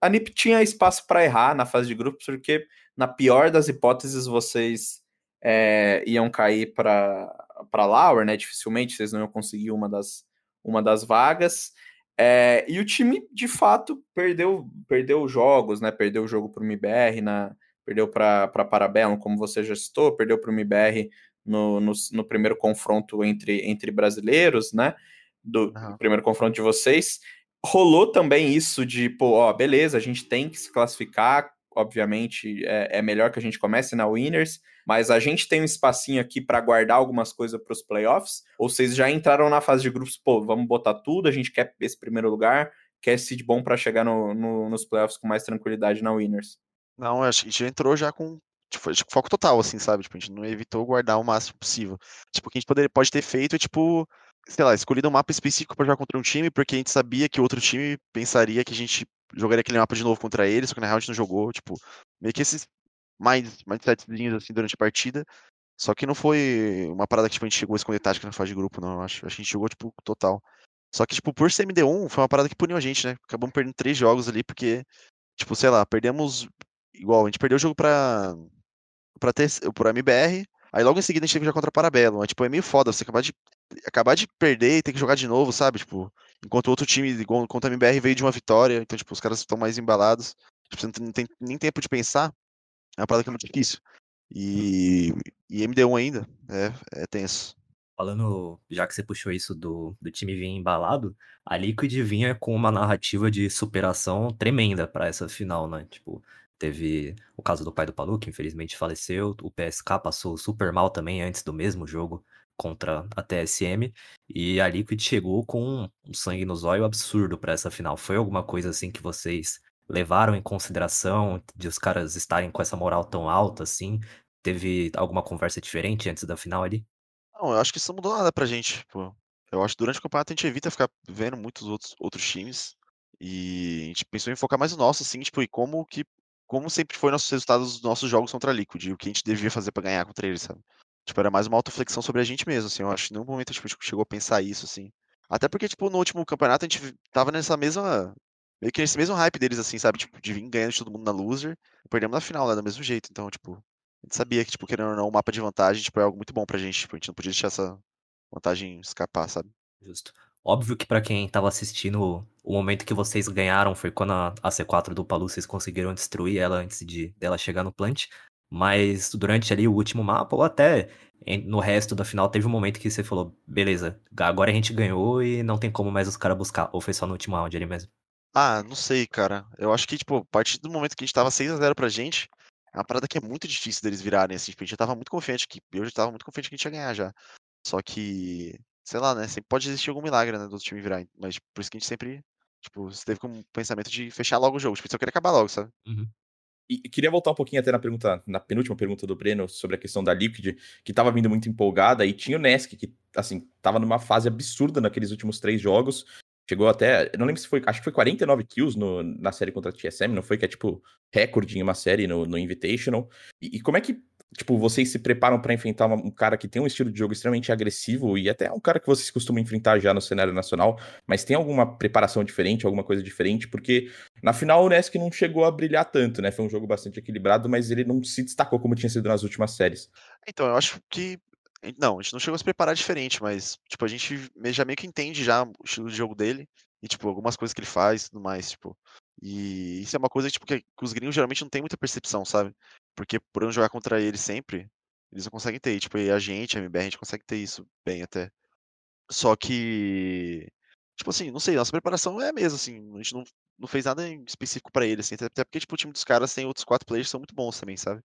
A NIP tinha espaço para errar na fase de grupos, porque, na pior das hipóteses, vocês é, iam cair para Lauer, né? Dificilmente vocês não iam conseguir uma das, uma das vagas. É, e o time, de fato, perdeu perdeu jogos, né? Perdeu o jogo para o MBR, na, perdeu para Parabellum, como você já citou, perdeu para o MBR no, no, no, primeiro confronto entre, entre brasileiros, né? Do, uhum. do primeiro confronto de vocês. Rolou também isso de, pô, ó, beleza, a gente tem que se classificar, obviamente é, é, melhor que a gente comece na Winners, mas a gente tem um espacinho aqui para guardar algumas coisas para os playoffs. Ou vocês já entraram na fase de grupos, pô, vamos botar tudo, a gente quer esse primeiro lugar, quer seed bom para chegar no, no, nos playoffs com mais tranquilidade na Winners. Não, a gente entrou já com tipo, foco total, assim, sabe? Tipo, a gente não evitou guardar o máximo possível. Tipo, o que a gente poderia, pode ter feito é, tipo, sei lá, escolhido um mapa específico para jogar contra um time, porque a gente sabia que o outro time pensaria que a gente jogaria aquele mapa de novo contra eles, só que na real a gente não jogou, tipo, meio que esses mais, mindsetzinhos assim durante a partida. Só que não foi uma parada que tipo, a gente chegou a esconder tática na fase de grupo, não. Acho, acho que a gente jogou, tipo, total. Só que, tipo, por ser MD1, foi uma parada que puniu a gente, né? Acabamos perdendo três jogos ali, porque, tipo, sei lá, perdemos. Igual, a gente perdeu o jogo pra. pra, ter, pra MBR. Aí logo em seguida a gente teve que jogar contra Parabellum. É, tipo, é meio foda você acabar de, acabar de perder e ter que jogar de novo, sabe? Tipo, enquanto o outro time, contra a MBR, veio de uma vitória. Então, tipo, os caras estão mais embalados. Tipo, você não tem nem tempo de pensar. É uma parada que é muito difícil. E, e MD1 ainda é, é tenso. Falando, já que você puxou isso do, do time vir embalado, a Liquid vinha com uma narrativa de superação tremenda para essa final, né? Tipo, teve o caso do pai do Palu, que infelizmente faleceu, o PSK passou super mal também antes do mesmo jogo contra a TSM, e a Liquid chegou com um sangue no zóio absurdo para essa final. Foi alguma coisa assim que vocês levaram em consideração de os caras estarem com essa moral tão alta assim? Teve alguma conversa diferente antes da final ali? Não, eu acho que isso não mudou nada pra gente. Pô. Eu acho que durante o campeonato a gente evita ficar vendo muitos outros, outros times. E a gente pensou em focar mais no nosso, assim, tipo, e como que. Como sempre foi nossos resultados dos nossos jogos contra a Liquid, o que a gente devia fazer para ganhar contra eles, sabe? Tipo, era mais uma autoflexão sobre a gente mesmo, assim. Eu acho que em nenhum momento a gente chegou a pensar isso, assim. Até porque, tipo, no último campeonato a gente tava nessa mesma meio que nesse mesmo hype deles, assim, sabe? Tipo, de vir ganhando de todo mundo na loser. Perdemos na final, né? Do mesmo jeito. Então, tipo, a gente sabia que, tipo, querendo ou não, o mapa de vantagem, tipo, é algo muito bom pra gente. Tipo, a gente não podia deixar essa vantagem escapar, sabe? Justo. Óbvio que para quem tava assistindo, o momento que vocês ganharam foi quando a, a C4 do Palu, vocês conseguiram destruir ela antes de dela chegar no plant. Mas durante ali o último mapa, ou até no resto da final, teve um momento que você falou, beleza, agora a gente ganhou e não tem como mais os caras buscar. Ou foi só no último round ali mesmo? Ah, não sei, cara. Eu acho que, tipo, a partir do momento que a gente tava 6x0 pra gente, é uma parada que é muito difícil deles virarem, assim. Tipo, a gente já tava muito confiante que. Eu já tava muito confiante que a gente ia ganhar já. Só que. Sei lá, né? Sempre pode existir algum milagre, né, do time virar. Mas por isso que a gente sempre. Tipo, teve como pensamento de fechar logo o jogo. Tipo, só queria acabar logo, sabe? Uhum. E queria voltar um pouquinho até na pergunta, na penúltima pergunta do Breno sobre a questão da Liquid, que tava vindo muito empolgada, e tinha o Nesk, que, assim, tava numa fase absurda naqueles últimos três jogos, Chegou até. Eu não lembro se foi. Acho que foi 49 kills no, na série contra a TSM, não foi? Que é tipo recorde em uma série no, no Invitational. E, e como é que. Tipo, vocês se preparam para enfrentar um cara que tem um estilo de jogo extremamente agressivo e até um cara que vocês costumam enfrentar já no cenário nacional, mas tem alguma preparação diferente, alguma coisa diferente? Porque na final o Nesk não chegou a brilhar tanto, né? Foi um jogo bastante equilibrado, mas ele não se destacou como tinha sido nas últimas séries. Então, eu acho que não, a gente não chegou a se preparar diferente, mas, tipo, a gente já meio que entende já o estilo de jogo dele e, tipo, algumas coisas que ele faz e tudo mais, tipo. E isso é uma coisa, tipo, que, que os gringos geralmente não têm muita percepção, sabe? Porque por não jogar contra ele sempre, eles não conseguem ter. Tipo, a gente, a MBR, a gente consegue ter isso bem até. Só que, tipo assim, não sei, nossa preparação é a mesma, assim, a gente não, não fez nada específico para ele, assim, até porque, tipo, o time dos caras tem outros quatro players que são muito bons também, sabe?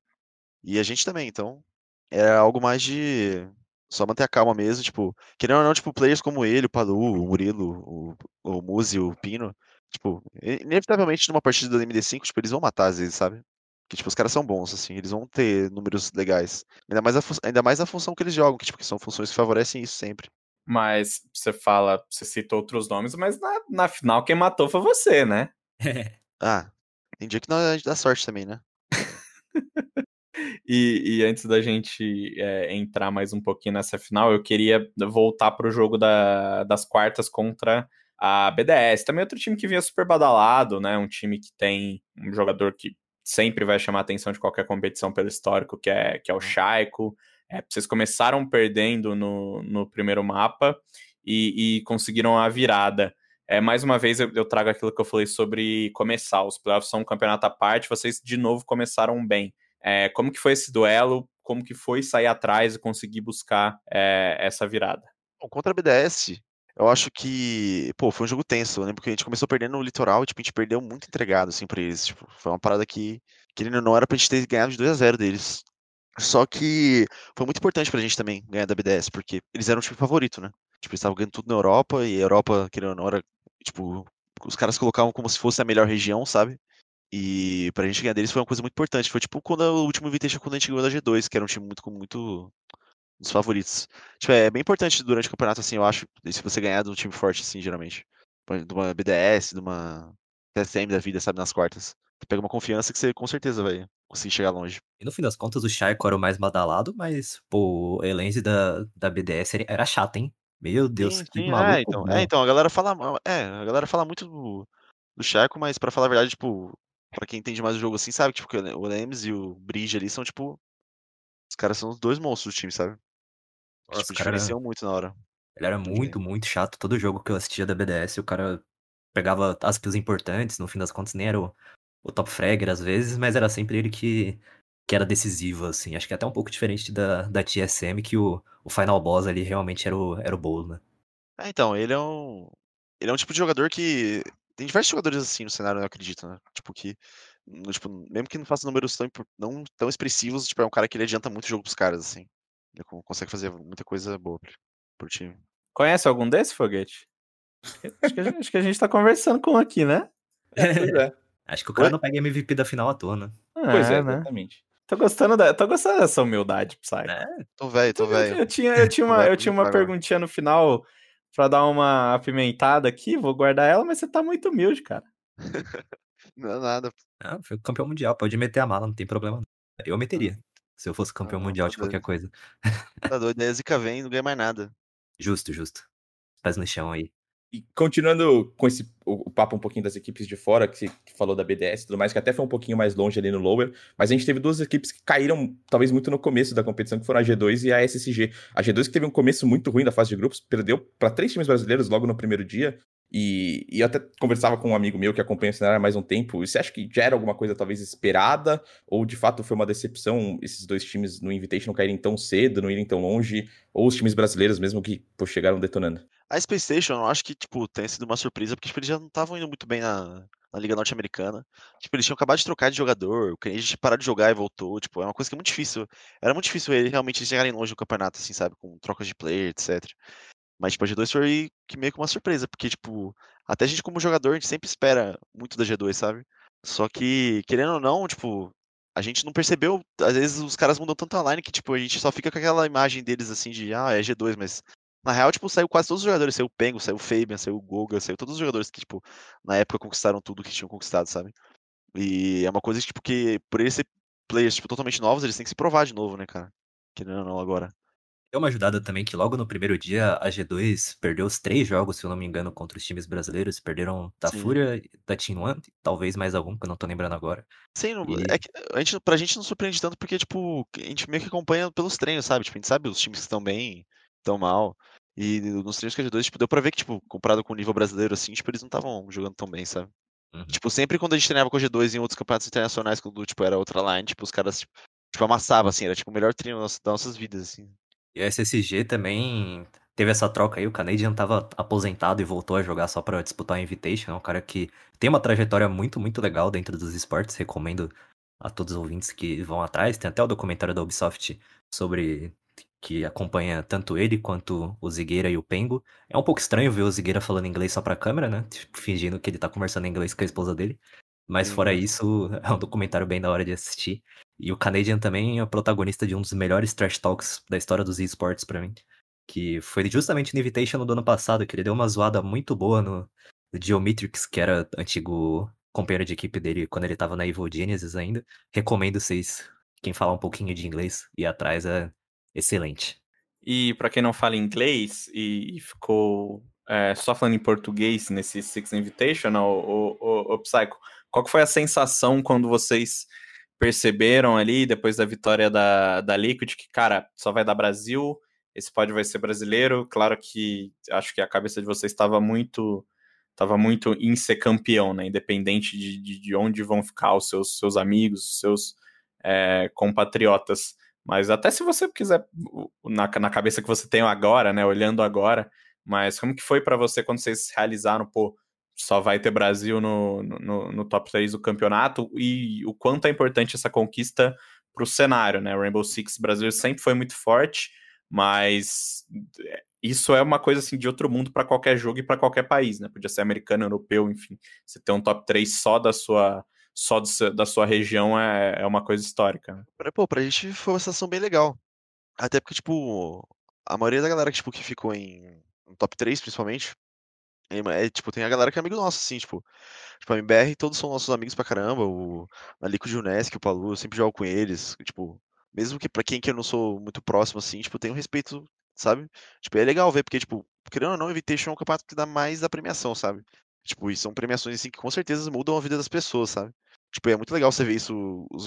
E a gente também, então, é algo mais de só manter a calma mesmo, tipo, querendo ou não, tipo, players como ele, o Palu, o Murilo, o, o Muzi, o Pino, tipo, inevitavelmente numa partida do MD5, tipo, eles vão matar às vezes, sabe? Que, tipo, os caras são bons, assim, eles vão ter números legais. Ainda mais a, ainda mais a função que eles jogam, que, tipo, que são funções que favorecem isso sempre. Mas você fala, você cita outros nomes, mas na, na final quem matou foi você, né? Ah, tem dia que não a gente dá sorte também, né? E, e antes da gente é, entrar mais um pouquinho nessa final, eu queria voltar para o jogo da- das quartas contra a BDS. Também outro time que vinha super badalado, né? Um time que tem um jogador que sempre vai chamar a atenção de qualquer competição pelo histórico, que é, que é o Shaiko. É, vocês começaram perdendo no, no primeiro mapa e, e conseguiram a virada. É, mais uma vez, eu, eu trago aquilo que eu falei sobre começar. Os playoffs são um campeonato à parte, vocês de novo começaram bem. É, como que foi esse duelo? Como que foi sair atrás e conseguir buscar é, essa virada? Bom, contra a BDS, eu acho que, pô, foi um jogo tenso. Eu lembro que a gente começou perdendo no litoral, tipo, a gente perdeu muito entregado, assim, pra eles. Tipo, foi uma parada que, ou não, era pra gente ter ganhado de 2 a 0 deles. Só que foi muito importante pra gente também ganhar da BDS, porque eles eram o time favorito, né? Tipo, eles estavam ganhando tudo na Europa, e a Europa, querendo ou não, era, tipo, os caras colocavam como se fosse a melhor região, sabe? E pra gente ganhar deles foi uma coisa muito importante. Foi tipo quando o último Invitation quando a gente ganhou da G2, que era um time muito, muito dos favoritos. Tipo, é bem importante durante o campeonato, assim, eu acho, se você ganhar de um time forte, assim, geralmente. De uma BDS, de uma TSM da vida, sabe, nas quartas. Você pega uma confiança que você com certeza vai conseguir chegar longe. E no fim das contas, o Shaiko era o mais badalado, mas, pô, o Elenze da, da BDS era- chato, hein? Meu Deus, Sim, que sim, maluco. é, então, é, então, a galera fala, é, a galera fala muito do, do Chaco, mas pra falar a verdade, tipo, pra quem entende mais o jogo assim, sabe, tipo, que o Lemes e o Bridge ali são, tipo, os caras são os dois monstros do time, sabe? Nossa, tipo, cara- diferenciam muito na hora. Ele era muito, muito chato. Todo jogo que eu assistia da BDS, o cara pegava as kills importantes, no fim das contas nem era o, o top fragger às vezes, mas era sempre ele que, que era decisivo, assim. Acho que é até um pouco diferente da, da TSM, que o, o final boss ali realmente era o, era o bolo, né? É, então, ele é um. Ele é um tipo de jogador que. Tem diversos jogadores assim no cenário, eu acredito, né? Tipo, que. Tipo, mesmo que não faça números tão, não tão expressivos, tipo, é um cara que ele adianta muito o jogo pros caras, assim. Ele co- consegue fazer muita coisa boa pro, pro time. Conhece algum desses, Foguete? Acho que, a gente, acho que a gente tá conversando com um aqui, né? Pois é, Acho que o cara Oi? não pega MVP da final à toa, né? pois é, né? exatamente. Tô gostando, da, tô gostando dessa humildade, Psy. É, Tô velho, tô velho. eu tinha, eu tinha uma, eu tinha uma perguntinha no final pra dar uma apimentada aqui, vou guardar ela, mas você tá muito humilde, cara. Não é nada. Ah, foi campeão mundial, pode meter a mala, não tem problema. não. Eu meteria, se eu fosse campeão não, mundial tá de qualquer doido. coisa. Tá doido. Aí a Zica vem e não ganha mais nada. Justo, justo. Pés no chão aí. E continuando com esse o, o papo um pouquinho das equipes de fora, que você que falou da BDS e tudo mais, que até foi um pouquinho mais longe ali no lower, mas a gente teve duas equipes que caíram talvez muito no começo da competição, que foram a G2 e a SSG. A G2 que teve um começo muito ruim da fase de grupos, perdeu para três times brasileiros logo no primeiro dia. E, e eu até conversava com um amigo meu que acompanha o cenário há mais um tempo. E você acha que já era alguma coisa talvez esperada? Ou de fato foi uma decepção esses dois times no Invitation não caírem tão cedo, não irem tão longe? Ou os times brasileiros mesmo que pô, chegaram detonando? A Space Station, eu acho que, tipo, tenha sido uma surpresa, porque tipo, eles já não estavam indo muito bem na, na Liga Norte-Americana. Tipo, eles tinham acabado de trocar de jogador, o tinha parado de jogar e voltou. Tipo, é uma coisa que é muito difícil. Era muito difícil eles realmente chegarem longe no campeonato, assim, sabe? Com trocas de player, etc. Mas, tipo, a G2 foi que meio que uma surpresa, porque, tipo, até a gente como jogador, a gente sempre espera muito da G2, sabe? Só que, querendo ou não, tipo, a gente não percebeu, às vezes os caras mudam tanto a line que, tipo, a gente só fica com aquela imagem deles, assim, de, ah, é G2, mas na real, tipo, saiu quase todos os jogadores, saiu o Pengo, saiu o Fabian, saiu o Goga, saiu todos os jogadores que, tipo, na época conquistaram tudo que tinham conquistado, sabe? E é uma coisa tipo, que por eles ser players, tipo, totalmente novos, eles têm que se provar de novo, né, cara? Querendo ou não, agora. Deu uma ajudada também que logo no primeiro dia a G2 perdeu os três jogos, se eu não me engano, contra os times brasileiros. Perderam da Sim. Fúria, da Team One, talvez mais algum, que eu não tô lembrando agora. Sim, não- E- é que a gente, pra gente não surpreende tanto porque, tipo, a gente meio que acompanha pelos treinos, sabe? Tipo, a gente sabe os times que estão bem, estão mal. E nos treinos que a G2, tipo, deu pra ver que, tipo, comparado com o nível brasileiro, assim, tipo, eles não estavam jogando tão bem, sabe? Uhum. Tipo, sempre quando a gente treinava com a G2 em outros campeonatos internacionais, quando, tipo, era outra line, tipo, os caras, tipo, tipo amassavam, assim, era, tipo, o melhor treino das nossas vidas, assim. E a SSG também teve essa troca aí. O Canadian tava aposentado e voltou a jogar só pra disputar a Invitation. É um cara que tem uma trajetória muito, muito legal dentro dos esportes. Recomendo a todos os ouvintes que vão atrás. Tem até o documentário da Ubisoft sobre que acompanha tanto ele quanto o Zigueira e o Pengo. É um pouco estranho ver o Zigueira falando inglês só pra câmera, né? Tipo, fingindo que ele tá conversando em inglês com a esposa dele. Mas fora Uhum. isso, é um documentário bem da hora de assistir. E o Canadian também é o protagonista de um dos melhores trash talks da história dos esportes pra mim. que foi justamente no Invitational do ano passado, que ele deu uma zoada muito boa no Geometrics, que era antigo companheiro de equipe dele quando ele tava na Evil Genesis ainda. Recomendo vocês, quem fala um pouquinho de inglês, ir atrás é excelente. E para quem não fala inglês e ficou é, só falando em português nesse Six Invitational, o, o, o Psycho, qual que foi a sensação quando vocês perceberam ali, depois da vitória da, da Liquid, que, cara, só vai dar Brasil, esse pódio vai ser brasileiro. Claro que acho que a cabeça de vocês estava muito estava muito em ser campeão, né? Independente de, de, de, onde vão ficar os seus, seus amigos, os seus é, compatriotas. Mas até se você quiser, na, na cabeça que você tem agora, né? Olhando agora, mas como que foi para você quando vocês realizaram, pô, só vai ter Brasil no, no, no, top 3 do campeonato e o quanto é importante essa conquista para o cenário, né? Rainbow Six Brasil sempre foi muito forte, mas isso é uma coisa assim de outro mundo para qualquer jogo e para qualquer país, né? Podia ser americano, europeu, enfim. Você ter um top 3 só da sua só do, da sua região é, é uma coisa histórica. Né? Pô, pra gente foi uma sensação bem legal. Até porque, tipo, a maioria da galera tipo, que ficou em, em top 3, principalmente, é, é, tipo, tem a galera que é amigo nosso, assim, tipo, tipo, a MBR, todos são nossos amigos pra caramba, o a Liquid Unesc, o Palu, eu sempre jogo com eles, tipo, mesmo que pra quem que eu não sou muito próximo, assim, tipo, tem um respeito, sabe? Tipo, é legal ver, porque, tipo, querendo ou não, Invitation é um campeonato que dá mais da premiação, sabe? Tipo, e são premiações, assim, que com certeza mudam a vida das pessoas, sabe? Tipo, é muito legal você ver isso,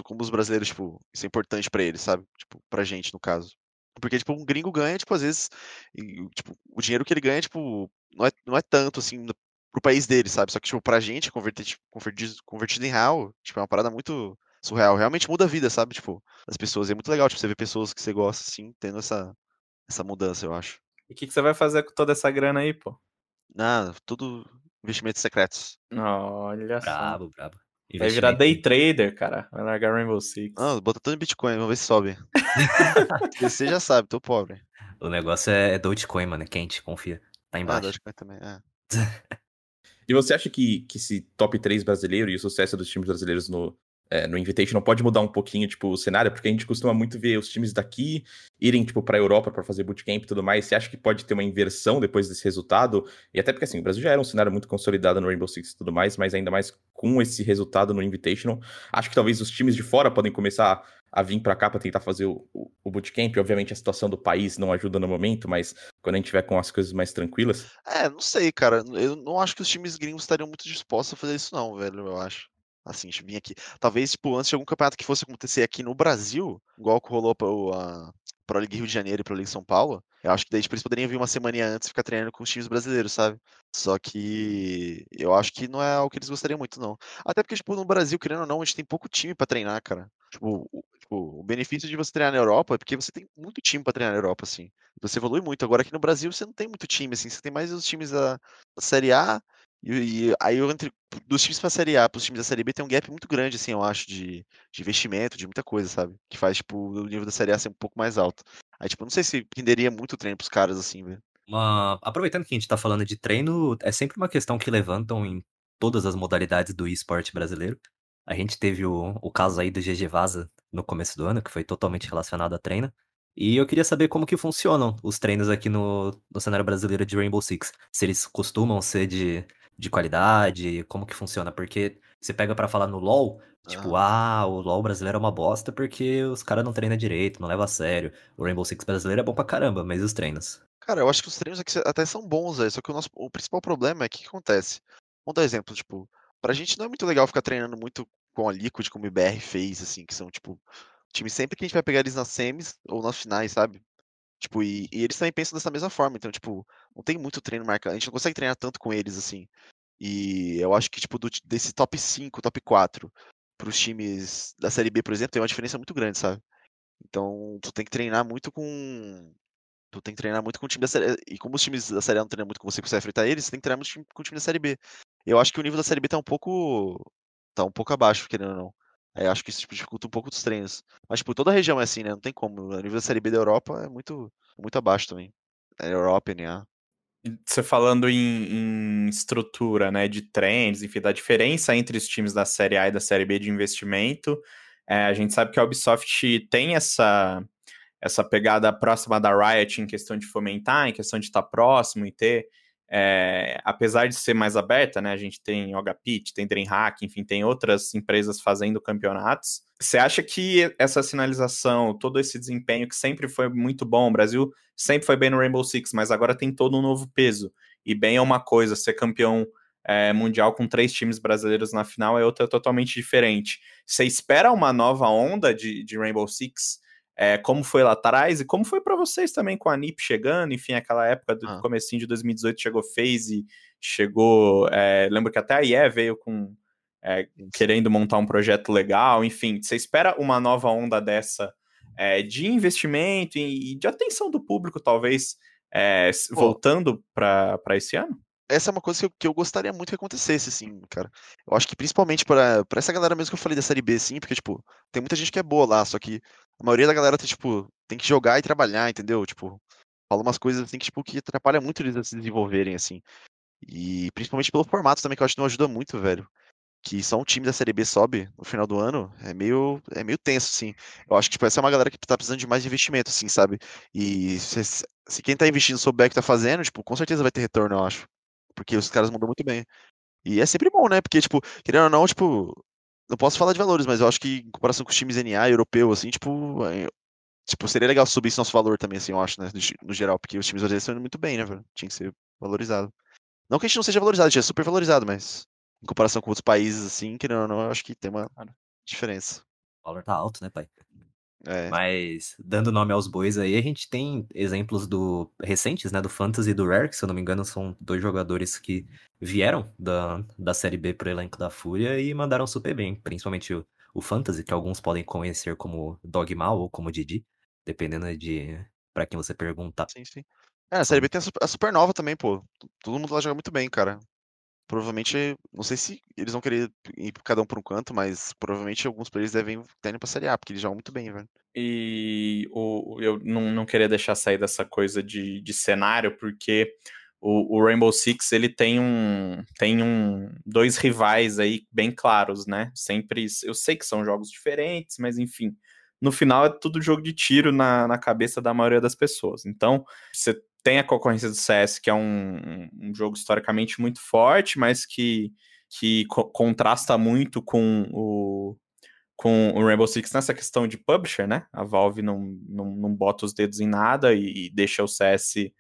como os brasileiros, tipo, isso é importante pra eles, sabe? Tipo, pra gente, no caso. Porque, tipo, um gringo ganha, tipo, às vezes, e, tipo, o dinheiro que ele ganha, tipo, não é, não é tanto, assim, pro país dele, sabe? Só que, tipo, pra gente, convertido, convertido, convertido em real, tipo, é uma parada muito surreal. Realmente muda a vida, sabe? Tipo, das pessoas. E é muito legal, tipo, você ver pessoas que você gosta, assim, tendo essa, essa mudança, eu acho. E o que, que você vai fazer com toda essa grana aí, pô? Nada, tudo investimentos secretos. Olha só. Brabo, brabo. Vai virar day trader, cara. Vai largar Rainbow Six. Não, bota tudo em Bitcoin, vamos ver se sobe. Você já sabe, tô pobre. O negócio é, é Dogecoin, mano, é quente, confia. Tá ah, embaixo. Ah, Dogecoin também, é. e você acha que, que esse top 3 brasileiro e o sucesso dos times brasileiros no, é, no Invitational pode mudar um pouquinho, tipo, o cenário, porque a gente costuma muito ver os times daqui irem, tipo, pra Europa para fazer bootcamp e tudo mais. Você acha que pode ter uma inversão depois desse resultado? E até porque, assim, o Brasil já era um cenário muito consolidado no Rainbow Six e tudo mais, mas ainda mais com esse resultado no Invitational. Acho que talvez os times de fora podem começar a vir para cá para tentar fazer o, o, o, bootcamp. Obviamente a situação do país não ajuda no momento, mas quando a gente tiver com as coisas mais tranquilas. É, não sei, cara. Eu não acho que os times gringos estariam muito dispostos a fazer isso, não, velho. Eu acho. Assim, vir aqui. Talvez, tipo, antes de algum campeonato que fosse acontecer aqui no Brasil, igual que rolou a Pro League Rio de Janeiro e Pro League São Paulo, eu acho que daí tipo, eles poderiam vir uma semana antes e ficar treinando com os times brasileiros, sabe? Só que eu acho que não é o que eles gostariam muito, não. Até porque, tipo, no Brasil, querendo ou não, a gente tem pouco time para treinar, cara. Tipo o, tipo, o benefício de você treinar na Europa é porque você tem muito time para treinar na Europa, assim. Você evolui muito. Agora aqui no Brasil você não tem muito time, assim. Você tem mais os times da Série A e, e aí, entre, dos times pra Série A pros times da Série B tem um gap muito grande, assim, eu acho, de, de investimento, de muita coisa, sabe? Que faz, tipo, o nível da Série A ser um pouco mais alto. Aí, tipo, não sei se renderia muito treino pros caras, assim, velho. Uma... Aproveitando que a gente tá falando de treino, é sempre uma questão que levantam em todas as modalidades do esporte brasileiro. A gente teve o, o caso aí do GG Vaza no começo do ano, que foi totalmente relacionado a treino. E eu queria saber como que funcionam os treinos aqui no, no cenário brasileiro de Rainbow Six. Se eles costumam ser de de qualidade, como que funciona? Porque você pega para falar no LoL, tipo, ah. ah, o LoL brasileiro é uma bosta porque os caras não treinam direito, não leva a sério. O Rainbow Six brasileiro é bom pra caramba, mas e os treinos? Cara, eu acho que os treinos aqui até são bons. Só que o, nosso, o principal problema é que o que acontece. Vamos dar um exemplo, tipo, pra gente não é muito legal ficar treinando muito com a Liquid, como o IBR fez, assim, que são, tipo, times sempre que a gente vai pegar eles nas semis ou nas finais, sabe? Tipo, e, e, eles também pensam dessa mesma forma. Então, tipo, não tem muito treino marcado. A gente não consegue treinar tanto com eles, assim. E eu acho que, tipo, do, desse top 5, top 4, pros times da Série B, por exemplo, tem uma diferença muito grande, sabe? Então, tu tem que treinar muito com. Tu tem que treinar muito com o time da Série E como os times da Série A não treinam muito com você, que você vai enfrentar eles, você tem que treinar muito com o time da Série B. Eu acho que o nível da Série B tá um pouco. tá um pouco abaixo, querendo ou não. É, acho que isso tipo, dificulta um pouco dos treinos. Mas, tipo, toda a região é assim, né? Não tem como. O nível da Série B da Europa é muito, muito abaixo também. É Europa, NA. Você falando em, em, estrutura, né, de trends, enfim, da diferença entre os times da Série A e da Série B de investimento, é, a gente sabe que a Ubisoft tem essa, essa pegada próxima da Riot em questão de fomentar, em questão de estar próximo e ter, é, apesar de ser mais aberta, né? A gente tem Ogapit, tem Dreamhack, enfim, tem outras empresas fazendo campeonatos. Você acha que essa sinalização, todo esse desempenho que sempre foi muito bom, o Brasil sempre foi bem no Rainbow Six, mas agora tem todo um novo peso. E bem é uma coisa, ser campeão é, mundial com três times brasileiros na final é outra totalmente diferente. Você espera uma nova onda de, de Rainbow Six? É, como foi lá atrás e como foi para vocês também com a NIP chegando, enfim, aquela época do ah. comecinho de 2018 chegou FaZe, chegou, é, lembro que até a IE veio com é, querendo montar um projeto legal, enfim, você espera uma nova onda dessa é, de investimento e, de atenção do público, talvez, é, voltando para esse ano? Essa é uma coisa que eu, que eu, gostaria muito que acontecesse, assim, cara. Eu acho que principalmente para essa galera mesmo que eu falei da Série B, assim, porque, tipo, tem muita gente que é boa lá, só que a maioria da galera tem, tipo, tem que jogar e trabalhar, entendeu? Tipo, fala umas coisas assim que, tipo, que atrapalha muito eles a se desenvolverem, assim. E principalmente pelo formato também, que eu acho que não ajuda muito, velho. Que só um time da Série B sobe no final do ano é meio, é meio tenso, assim. Eu acho que, tipo, essa é uma galera que tá precisando de mais investimento, assim, sabe? E se, se quem tá investindo souber o que tá fazendo, tipo, com certeza vai ter retorno, eu acho porque os caras mandam muito bem. E é sempre bom, né? Porque, tipo, querendo ou não, tipo, não posso falar de valores, mas eu acho que em comparação com os times NA europeu, assim, tipo, é, tipo, seria legal subir esse nosso valor também, assim, eu acho, né? No, geral, porque os times brasileiros estão indo muito bem, né, velho? Tinha que ser valorizado. Não que a gente não seja valorizado, a gente é super valorizado, mas em comparação com outros países, assim, querendo ou não, eu acho que tem uma diferença. O valor tá alto, né, pai? É. Mas, dando nome aos bois aí, a gente tem exemplos do recentes, né? Do Fantasy e do Rare, que se eu não me engano são dois jogadores que vieram da, da Série B pro elenco da Fúria e mandaram super bem. Principalmente o, o Fantasy, que alguns podem conhecer como Dogmal ou como Didi, dependendo de para quem você perguntar. Sim, sim. É, a Série B tem a Supernova também, pô. Todo mundo lá joga muito bem, cara provavelmente, não sei se eles vão querer ir cada um por um canto, mas provavelmente alguns players devem estar indo pra Série A, porque eles jogam muito bem, velho. E o, eu não, não queria deixar sair dessa coisa de, de cenário, porque o, o, Rainbow Six ele tem um tem um dois rivais aí bem claros, né? Sempre eu sei que são jogos diferentes, mas enfim, no final é tudo jogo de tiro na, na cabeça da maioria das pessoas. Então, você tem a concorrência do CS, que é um, um jogo historicamente muito forte, mas que, que co contrasta muito com o, com o Rainbow Six nessa questão de publisher, né? A Valve não, não, não bota os dedos em nada e, e deixa o CS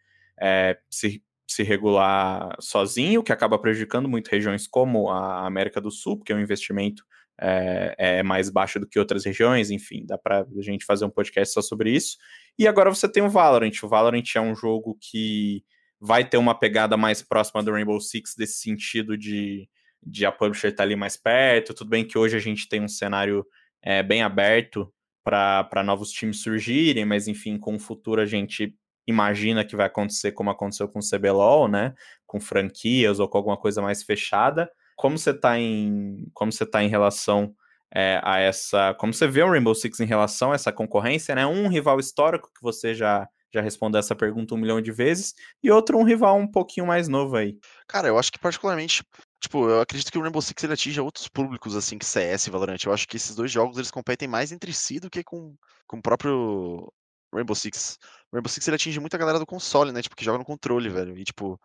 é, se, se regular sozinho, que acaba prejudicando muito regiões como a América do Sul, porque é um investimento é, é, mais baixo do que outras regiões, enfim, dá para a gente fazer um podcast só sobre isso. E agora você tem o Valorant. O Valorant é um jogo que vai ter uma pegada mais próxima do Rainbow Six, desse sentido de, de a publisher estar tá ali mais perto. Tudo bem que hoje a gente tem um cenário é, bem aberto para novos times surgirem, mas enfim, com o futuro a gente imagina que vai acontecer como aconteceu com o CBLOL, né? Com franquias ou com alguma coisa mais fechada. Como você está em. Como você tá em relação é, a essa. Como você vê o Rainbow Six em relação a essa concorrência, né? Um rival histórico que você já, já respondeu essa pergunta um milhão de vezes, e outro um rival um pouquinho mais novo aí. Cara, eu acho que particularmente. Tipo, eu acredito que o Rainbow Six ele atinge outros públicos, assim, que CS e Valorant. Eu acho que esses dois jogos eles competem mais entre si do que com, com o próprio Rainbow Six. O Rainbow Six ele atinge muita galera do console, né? Tipo, que joga no controle, velho. E, tipo,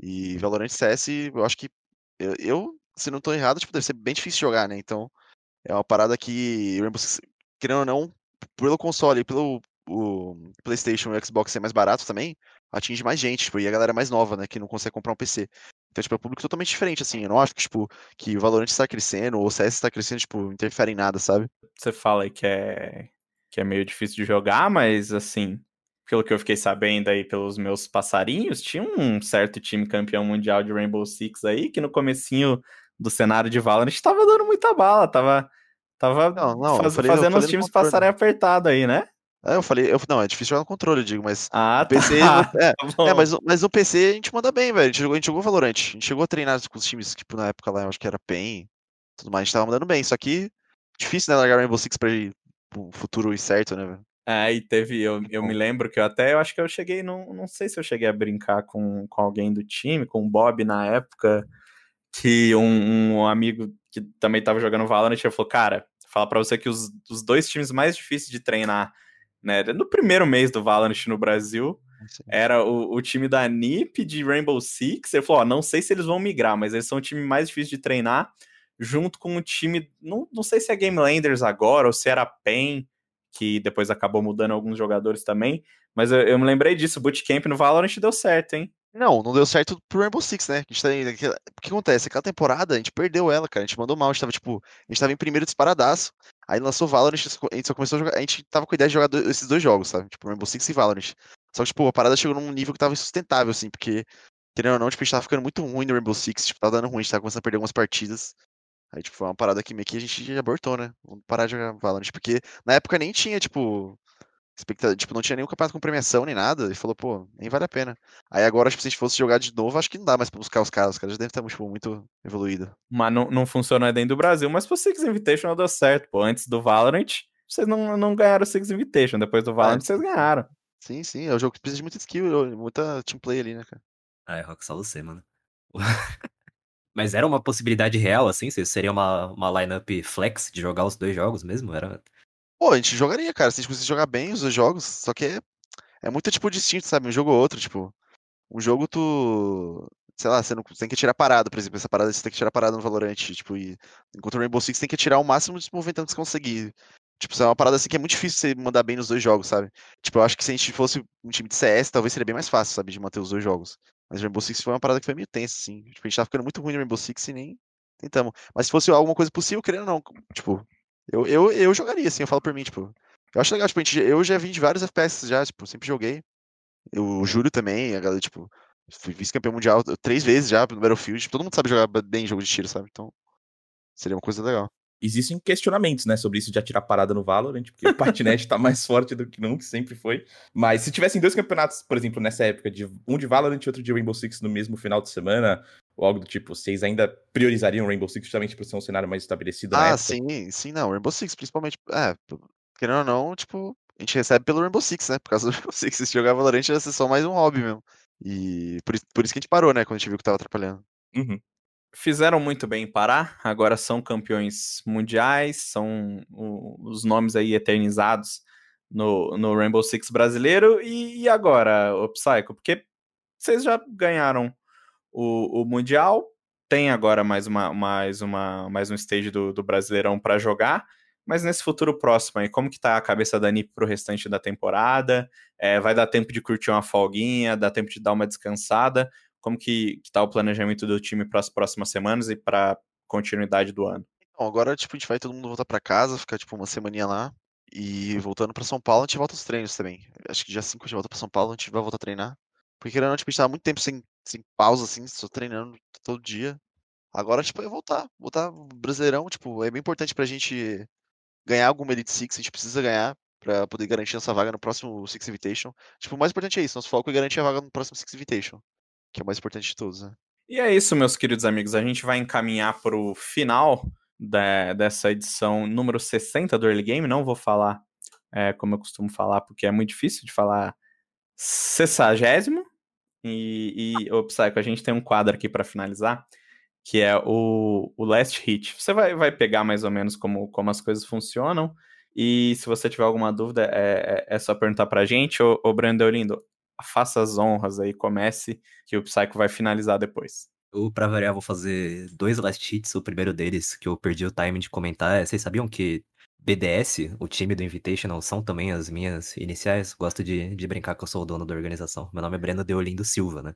e Valorant CS, eu acho que eu, eu, se não tô errado, tipo, deve ser bem difícil jogar, né? Então, é uma parada que Rainbow Six, querendo ou não, pelo console e pelo o PlayStation e o Xbox ser mais barato também, atinge mais gente, tipo, e a galera mais nova, né, que não consegue comprar um PC. Então, tipo, é um público totalmente diferente, assim. Eu não acho que, tipo, que o Valorant está crescendo ou o CS está crescendo, tipo, interfere em nada, sabe? Você fala que é, que é meio difícil de jogar, mas, assim, pelo que eu fiquei sabendo aí pelos meus passarinhos, tinha um certo time campeão mundial de Rainbow Six aí, que no comecinho do cenário de Valorant estava dando muita bala, tava, tava não, não, faz, falei, fazendo os times passarem apertado aí, né? É, eu falei, eu, não, é difícil jogar no controle, eu digo, mas ah, PC, tá. é, tá é, mas, mas no PC a gente manda bem, velho. A gente jogou, a gente jogou Valorant, a gente chegou a treinar com os times, tipo, na época lá, eu acho que era PEN, tudo mais, a gente tava mandando bem, só que difícil, né, largar Rainbow Six pra ir pro futuro incerto, né, velho? É, e teve, eu, eu me lembro que eu até, eu acho que eu cheguei, não, não sei se eu cheguei a brincar com, com alguém do time, com o Bob na época, que um, um amigo que também estava jogando Valorant falou, cara, fala para você que os, os dois times mais difíceis de treinar né? No primeiro mês do Valorant no Brasil, era o, o time da NiP de Rainbow Six. Ele falou: ó, não sei se eles vão migrar, mas eles são o time mais difícil de treinar, junto com o time. Não, não sei se é Game Landers agora ou se era PEN, que depois acabou mudando alguns jogadores também. Mas eu, eu me lembrei disso, o Bootcamp no Valorant deu certo, hein? Não, não deu certo pro Rainbow Six, né? A gente tá, o que acontece? Aquela temporada a gente perdeu ela, cara. A gente mandou mal. A gente tava, tipo, a gente tava em primeiro disparadaço. Aí lançou Valorant, a gente só começou a jogar. A gente tava com a ideia de jogar esses dois jogos, sabe? Tipo, Rainbow Six e Valorant. Só que, tipo, a parada chegou num nível que tava insustentável, assim, porque, querendo ou não, tipo, a gente tava ficando muito ruim no Rainbow Six, tipo, tava dando ruim, a gente tava começando a perder algumas partidas. Aí, tipo, foi uma parada que meio que a gente abortou, né? Vamos parar de jogar Valorant, porque na época nem tinha, tipo, expectativa, tipo, não tinha nenhum campeonato com premiação nem nada, e falou, pô, nem vale a pena. Aí agora, tipo, se a gente fosse jogar de novo, acho que não dá mais pra buscar os caras, os caras já devem estar, tipo, muito evoluídos. Mas não, não funcionou dentro do Brasil. Mas pro Six Invitation deu certo, pô. Antes do Valorant, vocês não, não ganharam o Six Invitation. Depois do Valorant, vocês ganharam. Sim, sim, é um jogo que precisa de muita skill, muita team play ali, né, cara? Ah, é Rock só você, mano. Mas era uma possibilidade real, assim? Se Seria uma, uma lineup flex de jogar os dois jogos mesmo? Era. Pô, a gente jogaria, cara, se a gente conseguisse jogar bem os dois jogos, só que é, é muito, tipo, distinto, sabe? Um jogo ou outro, tipo, um jogo tu, sei lá, você não você tem que tirar parado, por exemplo, essa parada você tem que tirar parado no Valorant, tipo, e enquanto o Rainbow Six tem que tirar o máximo de movimentando que você conseguir. Tipo, é uma parada assim que é muito difícil você mandar bem nos dois jogos, sabe? Tipo, eu acho que se a gente fosse um time de CS, talvez seria bem mais fácil, sabe, de manter os dois jogos. Mas Rainbow Six foi uma parada que foi meio tensa, assim. Tipo, a gente tava ficando muito ruim no Rainbow Six e nem tentamos. Mas se fosse alguma coisa possível, querendo ou não, tipo, eu, eu, eu jogaria, assim, eu falo por mim, tipo. Eu acho legal, tipo, gente, eu já vim de vários FPS já, tipo, sempre joguei. Eu, o Júlio também, a galera, tipo, fui vice-campeão mundial três vezes já no Battlefield. Tipo, todo mundo sabe jogar bem jogo de tiro, sabe? Então, seria uma coisa legal. Existem questionamentos, né, sobre isso de atirar parada no Valorant, porque o patinete tá mais forte do que nunca, sempre foi. Mas se tivessem dois campeonatos, por exemplo, nessa época, de um de Valorant e outro de Rainbow Six no mesmo final de semana, ou algo do tipo, vocês ainda priorizariam Rainbow Six justamente por ser um cenário mais estabelecido Ah, sim, sim, não. Rainbow Six, principalmente. É, querendo ou não, tipo, a gente recebe pelo Rainbow Six, né? Por causa do Rainbow Six. Se jogar Valorant ia ser só mais um hobby mesmo. E por, isso- por isso que a gente parou, né? Quando a gente viu que tava atrapalhando. Uhum. Fizeram muito bem em parar, agora são campeões mundiais, são os nomes aí eternizados no, no Rainbow Six brasileiro. E, e agora, o Psycho? Porque vocês já ganharam o, o Mundial, tem agora mais uma mais uma mais um stage do, do Brasileirão para jogar, mas nesse futuro próximo aí, como que tá a cabeça da NiP pro restante da temporada? É, vai dar tempo de curtir uma folguinha, dá tempo de dar uma descansada? Como que, que tá o planejamento do time para as próximas semanas e para continuidade do ano? Então, agora, tipo, a gente vai todo mundo voltar pra casa, ficar, tipo, uma semaninha lá. E voltando pra São Paulo, a gente volta aos treinos também. Acho que dia 5 a gente volta pra São Paulo, a gente vai voltar a treinar. Porque, ou não, tipo, a gente tava muito tempo sem, sem pausa, assim, só treinando todo dia. Agora, tipo, é voltar. Voltar brasileirão, tipo, é bem importante pra gente ganhar alguma Elite Six, a gente precisa ganhar pra poder garantir nossa vaga no próximo Six Invitation. Tipo, o mais importante é isso, nosso foco é garantir a vaga no próximo Six Invitation. Que é o mais importante de todos, né? E é isso, meus queridos amigos. A gente vai encaminhar para o final da- dessa edição número 60 do Early Game. Não vou falar é, como eu costumo falar, porque é muito difícil de falar sessagésimo. E, e ô, Psycho, a gente tem um quadro aqui para finalizar, que é o, o Last Hit. Você vai, vai pegar mais ou menos como, como as coisas funcionam. E se você tiver alguma dúvida, é, é, é só perguntar pra gente. Ô, ô Brandon Lindo, faça as honras aí, comece, que o Psycho vai finalizar depois. Eu, pra variar, vou fazer dois last hits. O primeiro deles, que eu perdi o time de comentar, é: vocês sabiam que BDS, o time do Invitational, são também as minhas iniciais? Gosto de, de brincar que eu sou o dono da organização. Meu nome é Breno Deolindo Silva, né?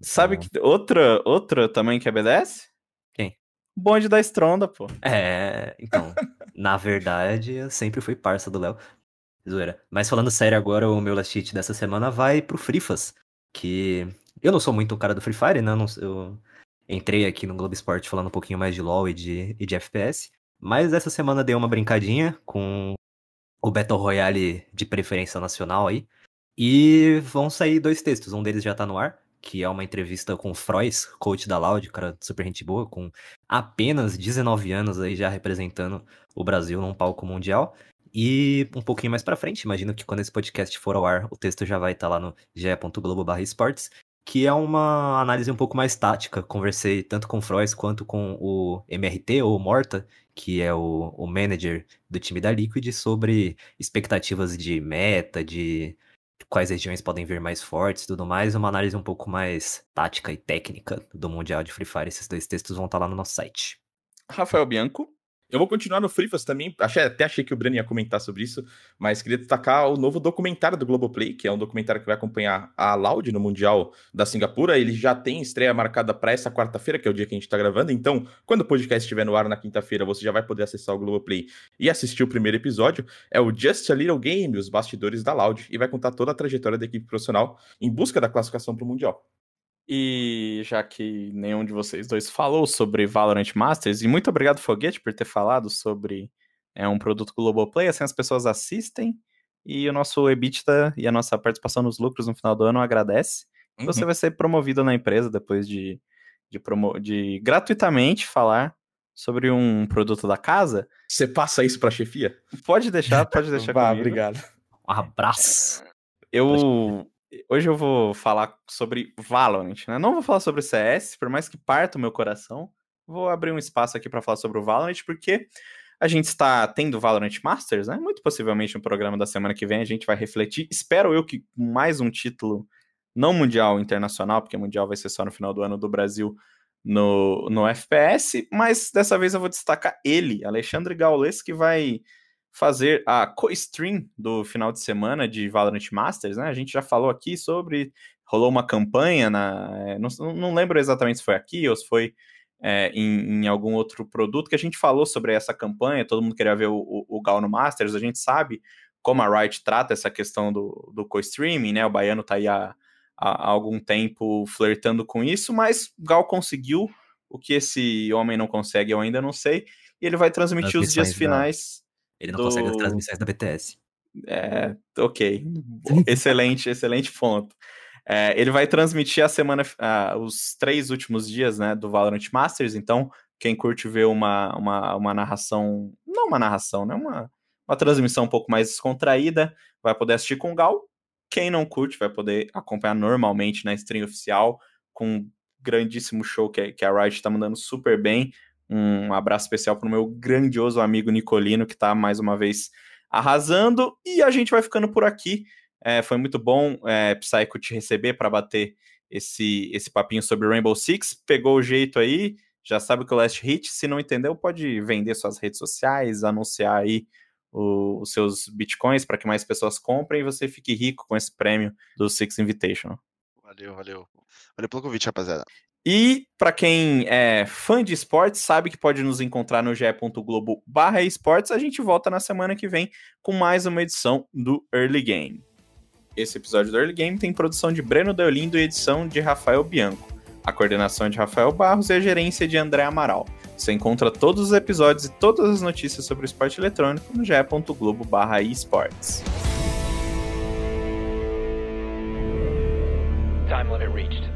Sabe Então, que outra, outra também que é BDS? Quem? O bonde da Stronda, pô. É, então, na verdade, eu sempre fui parça do Léo. Zoeira. Mas falando sério agora, o meu last hit dessa semana vai pro Frifas, que eu não sou muito um cara do Free Fire, né? Eu, eu entrei aqui no Globo Esporte falando um pouquinho mais de LoL e de, e de FPS, mas essa semana dei uma brincadinha com o Battle Royale de preferência nacional aí, e vão sair dois textos, um deles já tá no ar, que é uma entrevista com o Frois, coach da Loud, cara super gente boa, com apenas 19 anos aí já representando o Brasil num palco mundial. E um pouquinho mais pra frente, imagino que quando esse podcast for ao ar, o texto já vai estar lá no ge.globo/esportes, que é uma análise um pouco mais tática. Conversei tanto com o Frois quanto com o MRT ou Morta, que é o, o manager do time da Liquid, sobre expectativas de meta, de quais regiões podem vir mais fortes e tudo mais, uma análise um pouco mais tática e técnica do Mundial de Free Fire. Esses dois textos vão estar lá no nosso site. Rafael Bianco. Eu vou continuar no Frifas também. Achei, até achei que o Breno ia comentar sobre isso, mas queria destacar o novo documentário do Globoplay, que é um documentário que vai acompanhar a Loud no Mundial da Singapura. Ele já tem estreia marcada para essa quarta-feira, que é o dia que a gente está gravando. Então, quando o podcast estiver no ar na quinta-feira, você já vai poder acessar o Globoplay e assistir o primeiro episódio. É o Just a Little Game, os bastidores da Loud, e vai contar toda a trajetória da equipe profissional em busca da classificação para o Mundial. E já que nenhum de vocês dois falou sobre Valorant Masters, e muito obrigado, Foguete, por ter falado sobre é, um produto Globoplay, assim as pessoas assistem e o nosso EBITDA e a nossa participação nos lucros no final do ano agradece. Uhum. Você vai ser promovido na empresa depois de, de, promo de gratuitamente falar sobre um produto da casa. Você passa isso pra chefia? Pode deixar, pode deixar Vá, comigo. obrigado. Um abraço. Eu hoje eu vou falar sobre Valorant, né? Não vou falar sobre CS, por mais que parta o meu coração. Vou abrir um espaço aqui para falar sobre o Valorant, porque a gente está tendo Valorant Masters, né? Muito possivelmente no programa da semana que vem a gente vai refletir. Espero eu que mais um título não mundial internacional, porque mundial vai ser só no final do ano do Brasil no, no FPS, mas dessa vez eu vou destacar ele, Alexandre Gaules, que vai fazer a co-stream do final de semana de Valorant Masters, né? A gente já falou aqui sobre. Rolou uma campanha na. Eh, não, não lembro exatamente se foi aqui ou se foi é, em, em, algum outro produto que a gente falou sobre essa campanha. Todo mundo queria ver o, o, o Gal no Masters. A gente sabe como a Riot trata essa questão do, do co-streaming, né? O Baiano tá aí há, há, algum tempo flertando com isso, mas Gal conseguiu o que esse homem não consegue, eu ainda não sei. E ele vai transmitir os dias finais. Ele não do... consegue as transmissões da BTS. É, ok. excelente, excelente ponto. É, ele vai transmitir a semana, os três últimos dias né, do Valorant Masters, então quem curte ver uma, uma, uma narração, não uma narração, né, uma, uma transmissão um pouco mais descontraída, vai poder assistir com o Gal. Quem não curte vai poder acompanhar normalmente na stream oficial, com um grandíssimo show que, que a Riot está mandando super bem. Um abraço especial para o meu grandioso amigo Nicolino, que está mais uma vez arrasando. E a gente vai ficando por aqui. É, foi muito bom, é, Psycho, te receber para bater esse, esse papinho sobre Rainbow Six. Pegou o jeito aí, já sabe que o Last Hit. Se não entendeu, pode vender suas redes sociais, anunciar aí o, os seus bitcoins para que mais pessoas comprem e você fique rico com esse prêmio do Six Invitation. Valeu, valeu. Valeu pelo convite, rapaziada. E para quem é fã de esportes, sabe que pode nos encontrar no ge.globo barra esportes. A gente volta na semana que vem com mais uma edição do Early Game. Esse episódio do Early Game tem produção de Breno Deolindo e edição de Rafael Bianco. A coordenação é de Rafael Barros e a gerência de André Amaral. Você encontra todos os episódios e todas as notícias sobre esporte eletrônico no ge.globo barra esportes. Time limit reached.